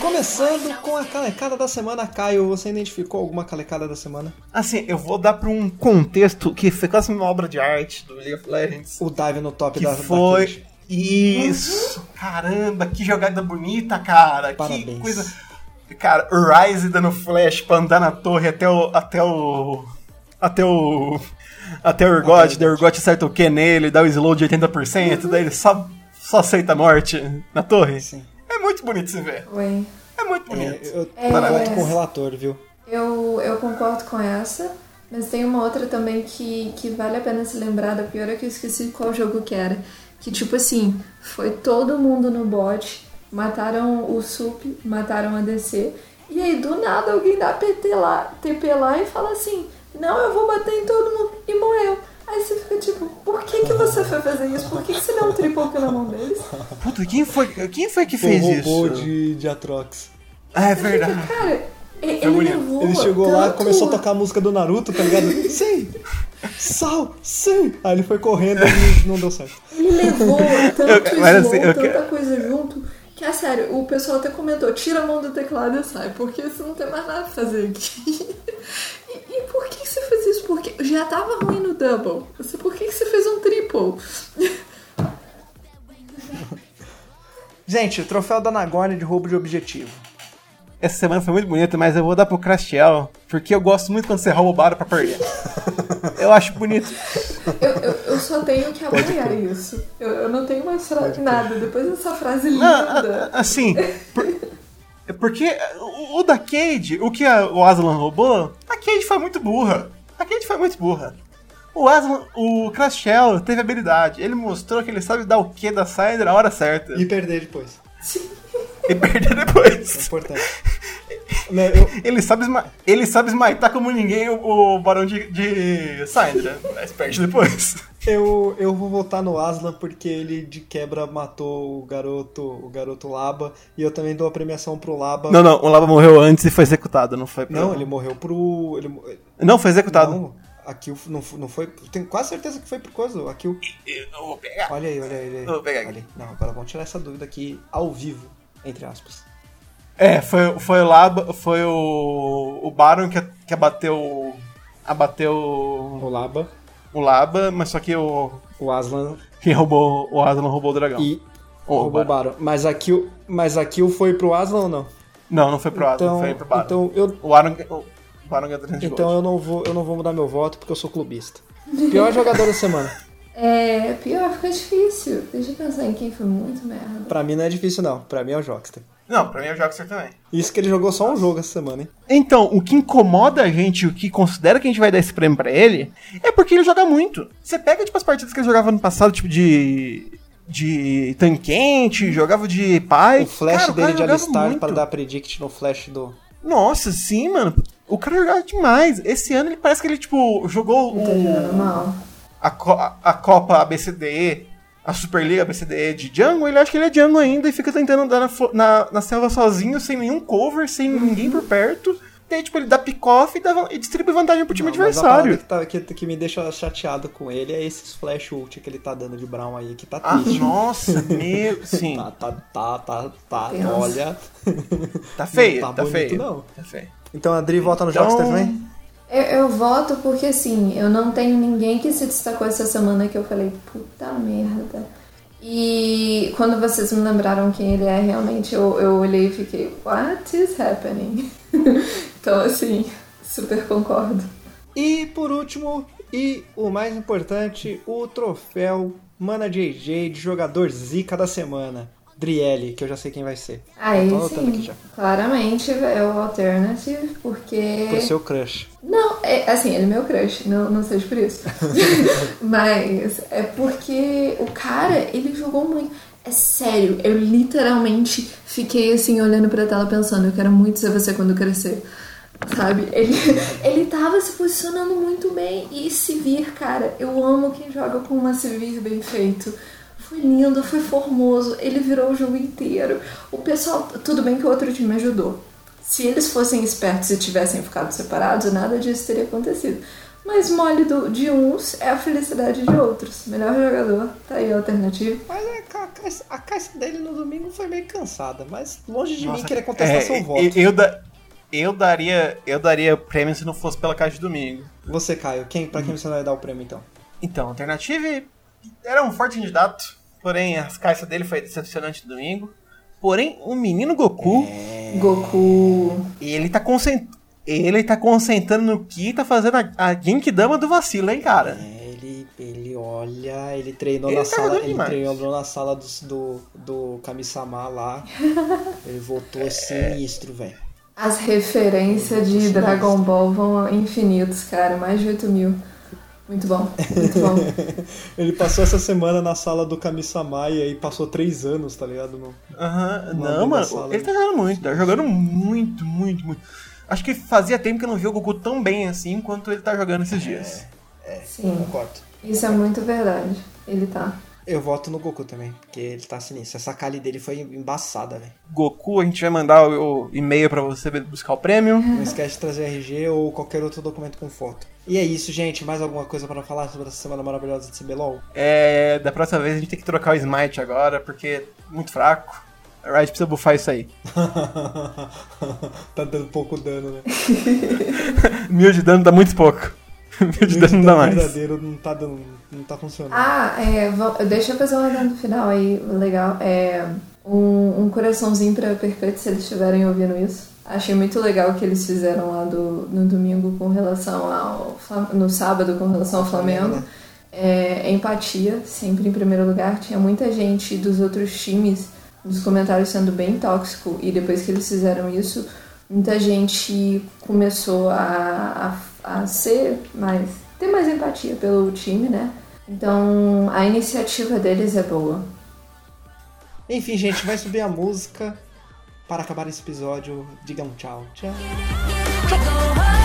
Começando com a calecada da semana, Caio, você identificou alguma calecada da semana? Assim, eu vou dar pra um contexto que foi quase uma obra de arte do League of Legends. O dive no top Que da da foi. Isso! Caramba, que jogada bonita, cara! Parabéns. Que coisa. Cara, o Ryze dando flash pra andar na torre até o. até o. Até o. Até o Urgot, daí o Urgot acerta o Q nele, dá o slow de 80%, daí ele só, só aceita a morte na torre. Sim. É muito bonito se ver. Oi. É muito É, bonito. eu É. concordo com o relator, viu? Eu, eu concordo com essa, mas tem uma outra também que, que vale a pena se lembrar. Da pior é que eu esqueci qual jogo que era. Que tipo assim, foi todo mundo no bot, mataram o Sup, mataram a DC, e aí do nada alguém dá PT lá, TP lá e fala assim, não, eu vou bater em todo mundo, e morreu. Aí você fica tipo, por que, que você foi fazer isso? Por que, que você deu um triple kill na mão deles? Puta, quem foi, quem foi que Foi fez o robô isso? de, de Atrox. Ah, é verdade. Cara, ele bonito. levou Ele chegou lá, tanto- começou a tocar a música do Naruto, tá ligado? Sim! Sal! Sim! Aí ele foi correndo e não deu certo. Ele levou tanto Eu- mas slow, assim, eu tanta quero- coisa junto, que é sério, o pessoal até comentou, tira a mão do teclado e sai, porque você não tem mais nada pra fazer aqui. E, e por que você fez isso? Porque já tava ruim no double. Você, por que você fez um triple? Gente, troféu da Nagorn de roubo de objetivo. Essa semana foi muito bonita, mas eu vou dar pro Crastiel. Porque eu gosto muito quando você rouba o Baron pra perder. eu acho bonito. Eu, eu, eu só tenho que apoiar isso. Eu, eu não tenho mais frase nada. Depois dessa frase Não, a- linda. a- assim, por- é porque o, o da Cade, o que a- o Aslan roubou, a Cade foi muito burra. A Cade foi muito burra. O Aslan, o Crash Shell teve habilidade. Ele mostrou que ele sabe dar o que da Syndra na hora certa. E perder depois. E perder É depois. importante. Né, eu- Ele sabe, esma ele sabe smitar como ninguém o, o Barão de, de Syndra, mas perde depois. Eu, eu vou votar no Aslan porque ele de quebra matou o garoto, o garoto Laba e eu também dou a premiação pro Laba. Não, não, o Lava morreu antes e foi executado, não foi pra- Não, ele morreu pro. Ele, Não, foi executado. não, a Kill não, não foi. Tenho quase certeza que foi por coisa. A Kill. Eu não vou pegar. Olha aí, olha aí. Olha aí. Vou pegar aqui. Olha aí. Não, agora vamos tirar essa dúvida aqui ao vivo, entre aspas. É, foi, foi o Laba, foi o, o Baron que, que abateu. Abateu O Laba, o Laba, mas só que o. o Aslan Quem roubou. O Aslan roubou o dragão. e O roubou o Baron. Baron. Mas a Kill, mas a Kill foi pro Aslan ou não? Não, não foi pro Aslan, Então, foi pro Baron. então eu, O Baron, o Baron ganhou 300 então eu não vou, eu não vou mudar meu voto porque eu sou clubista. Pior jogador da semana. É, pior, fica difícil. Deixa eu pensar em quem foi muito merda. Pra mim não é difícil não. Pra mim é o Jockster. Não, pra mim é o Jockster também. Isso que ele jogou só um jogo essa semana, hein? Então, o que incomoda a gente, o que considera que a gente vai dar esse prêmio pra ele, é porque ele joga muito. Você pega, tipo, as partidas que ele jogava no passado, tipo, de. de tanquente, jogava de pai. O flash Cara, o cara dele de jogava alistar muito. para dar predict no flash do. Nossa, sim, mano. O cara jogava demais. Esse ano ele parece que ele, tipo, jogou Tá jogando o, mal. A, Co- a, Copa ABCDE, a Superliga ABCDE de Jungle. Ele acha que ele é Jungle ainda e fica tentando andar na, na, na selva sozinho, sem nenhum cover, sem ninguém por perto. E aí, tipo, ele dá pick-off e, dá e distribui vantagem pro time Não, mas a parada adversário. que, tá- que, que me deixa chateado com ele é esses flash ult que ele tá dando de Brown aí, que tá Ah, triste. nossa, meu. Sim. Tá, tá, tá, tá, tá. Olha. Tá feio, tá tá, bonito, feio. não. Tá feio. Então a Dri volta no Então- também? Eu, eu voto porque, assim, eu não tenho ninguém que se destacou essa semana que eu falei, puta merda. E quando vocês me lembraram quem ele é, realmente eu, eu olhei e fiquei, what is happening? então, assim, super concordo. E por último, e o mais importante, o troféu Mana JJ de jogador Zica da semana. Driele, que eu já sei quem vai ser. Aí sim, claramente é o Alternative, porque... Por seu crush. Não, é, assim, ele é meu crush, não, não seja por isso. Mas é porque o cara, ele jogou muito. É sério, eu literalmente fiquei assim, olhando pra tela pensando, eu quero muito ser você quando crescer. Sabe? Ele, ele tava se posicionando muito bem. E Sivir, cara, eu amo quem joga com uma Sivir bem feito. Foi lindo, foi formoso, ele virou o jogo inteiro. O pessoal, tudo bem que o outro time ajudou. Se eles fossem espertos e tivessem ficado separados, nada disso teria acontecido. Mas mole do- de uns é a felicidade de outros. Melhor jogador, tá aí a alternativa. Mas a, ca- a caixa- a caixa dele no domingo foi meio cansada, mas longe de mim Nossa, querer contestar é, seu voto. Eu, da- eu daria, eu daria prêmio se não fosse pela caixa de domingo. Você, Caio, quem, pra quem você vai dar o prêmio então? Então, Alternative era um forte candidato, porém a caixa dele foi decepcionante no domingo. Porém, o menino Goku, Goku. ele tá concentrando. Ele tá concentrando no que tá fazendo a, a Genkidama do vacilo, hein, cara? É, ele, ele olha, ele treinou Ele na tá sala, ele demais. treinou na sala do, do, do Kami-sama lá. Ele voltou sinistro, velho. As referências de Dragon Ball vão infinitos, cara. Mais de 8 mil. Muito bom, muito bom. Ele passou essa semana na sala do Kami-sama e aí passou três anos, tá ligado? No- Aham, não, mano, ele tá jogando muito, tá jogando muito, muito, muito. Acho que fazia tempo que eu não vi o Goku tão bem assim quanto ele tá jogando esses dias. Sim, Concordo. isso é muito verdade. Ele tá. Eu voto no Goku também, porque ele tá sinistro. Essa Kali dele foi embaçada, velho. Goku, a gente vai mandar o, e-mail pra você buscar o prêmio. Não esquece de trazer RG ou qualquer outro documento com foto. E é isso, gente. Mais alguma coisa pra falar sobre essa semana maravilhosa de CBLOL? É, da próxima vez a gente tem que trocar o Smite agora, porque é muito fraco. A Riot precisa buffar isso aí. tá dando pouco dano, né? Mil de dano dá muito pouco. Não dá mais. verdadeiro não tá dando, não tá funcionando. Ah, é, vo- deixa eu fazer um adendo final aí, legal. É, um, um coraçãozinho pra Percut se eles estiverem ouvindo isso. Achei muito legal o que eles fizeram lá do, no domingo com relação ao. No sábado com relação ao Flamengo. É, empatia, sempre em primeiro lugar. Tinha muita gente dos outros times nos comentários sendo bem tóxico, e depois que eles fizeram isso, muita gente começou a, a, a ser mais. ter mais empatia pelo time, né? Então a iniciativa deles é boa. Enfim, gente, vai subir a música. Para acabar esse episódio, digam tchau. Tchau. Go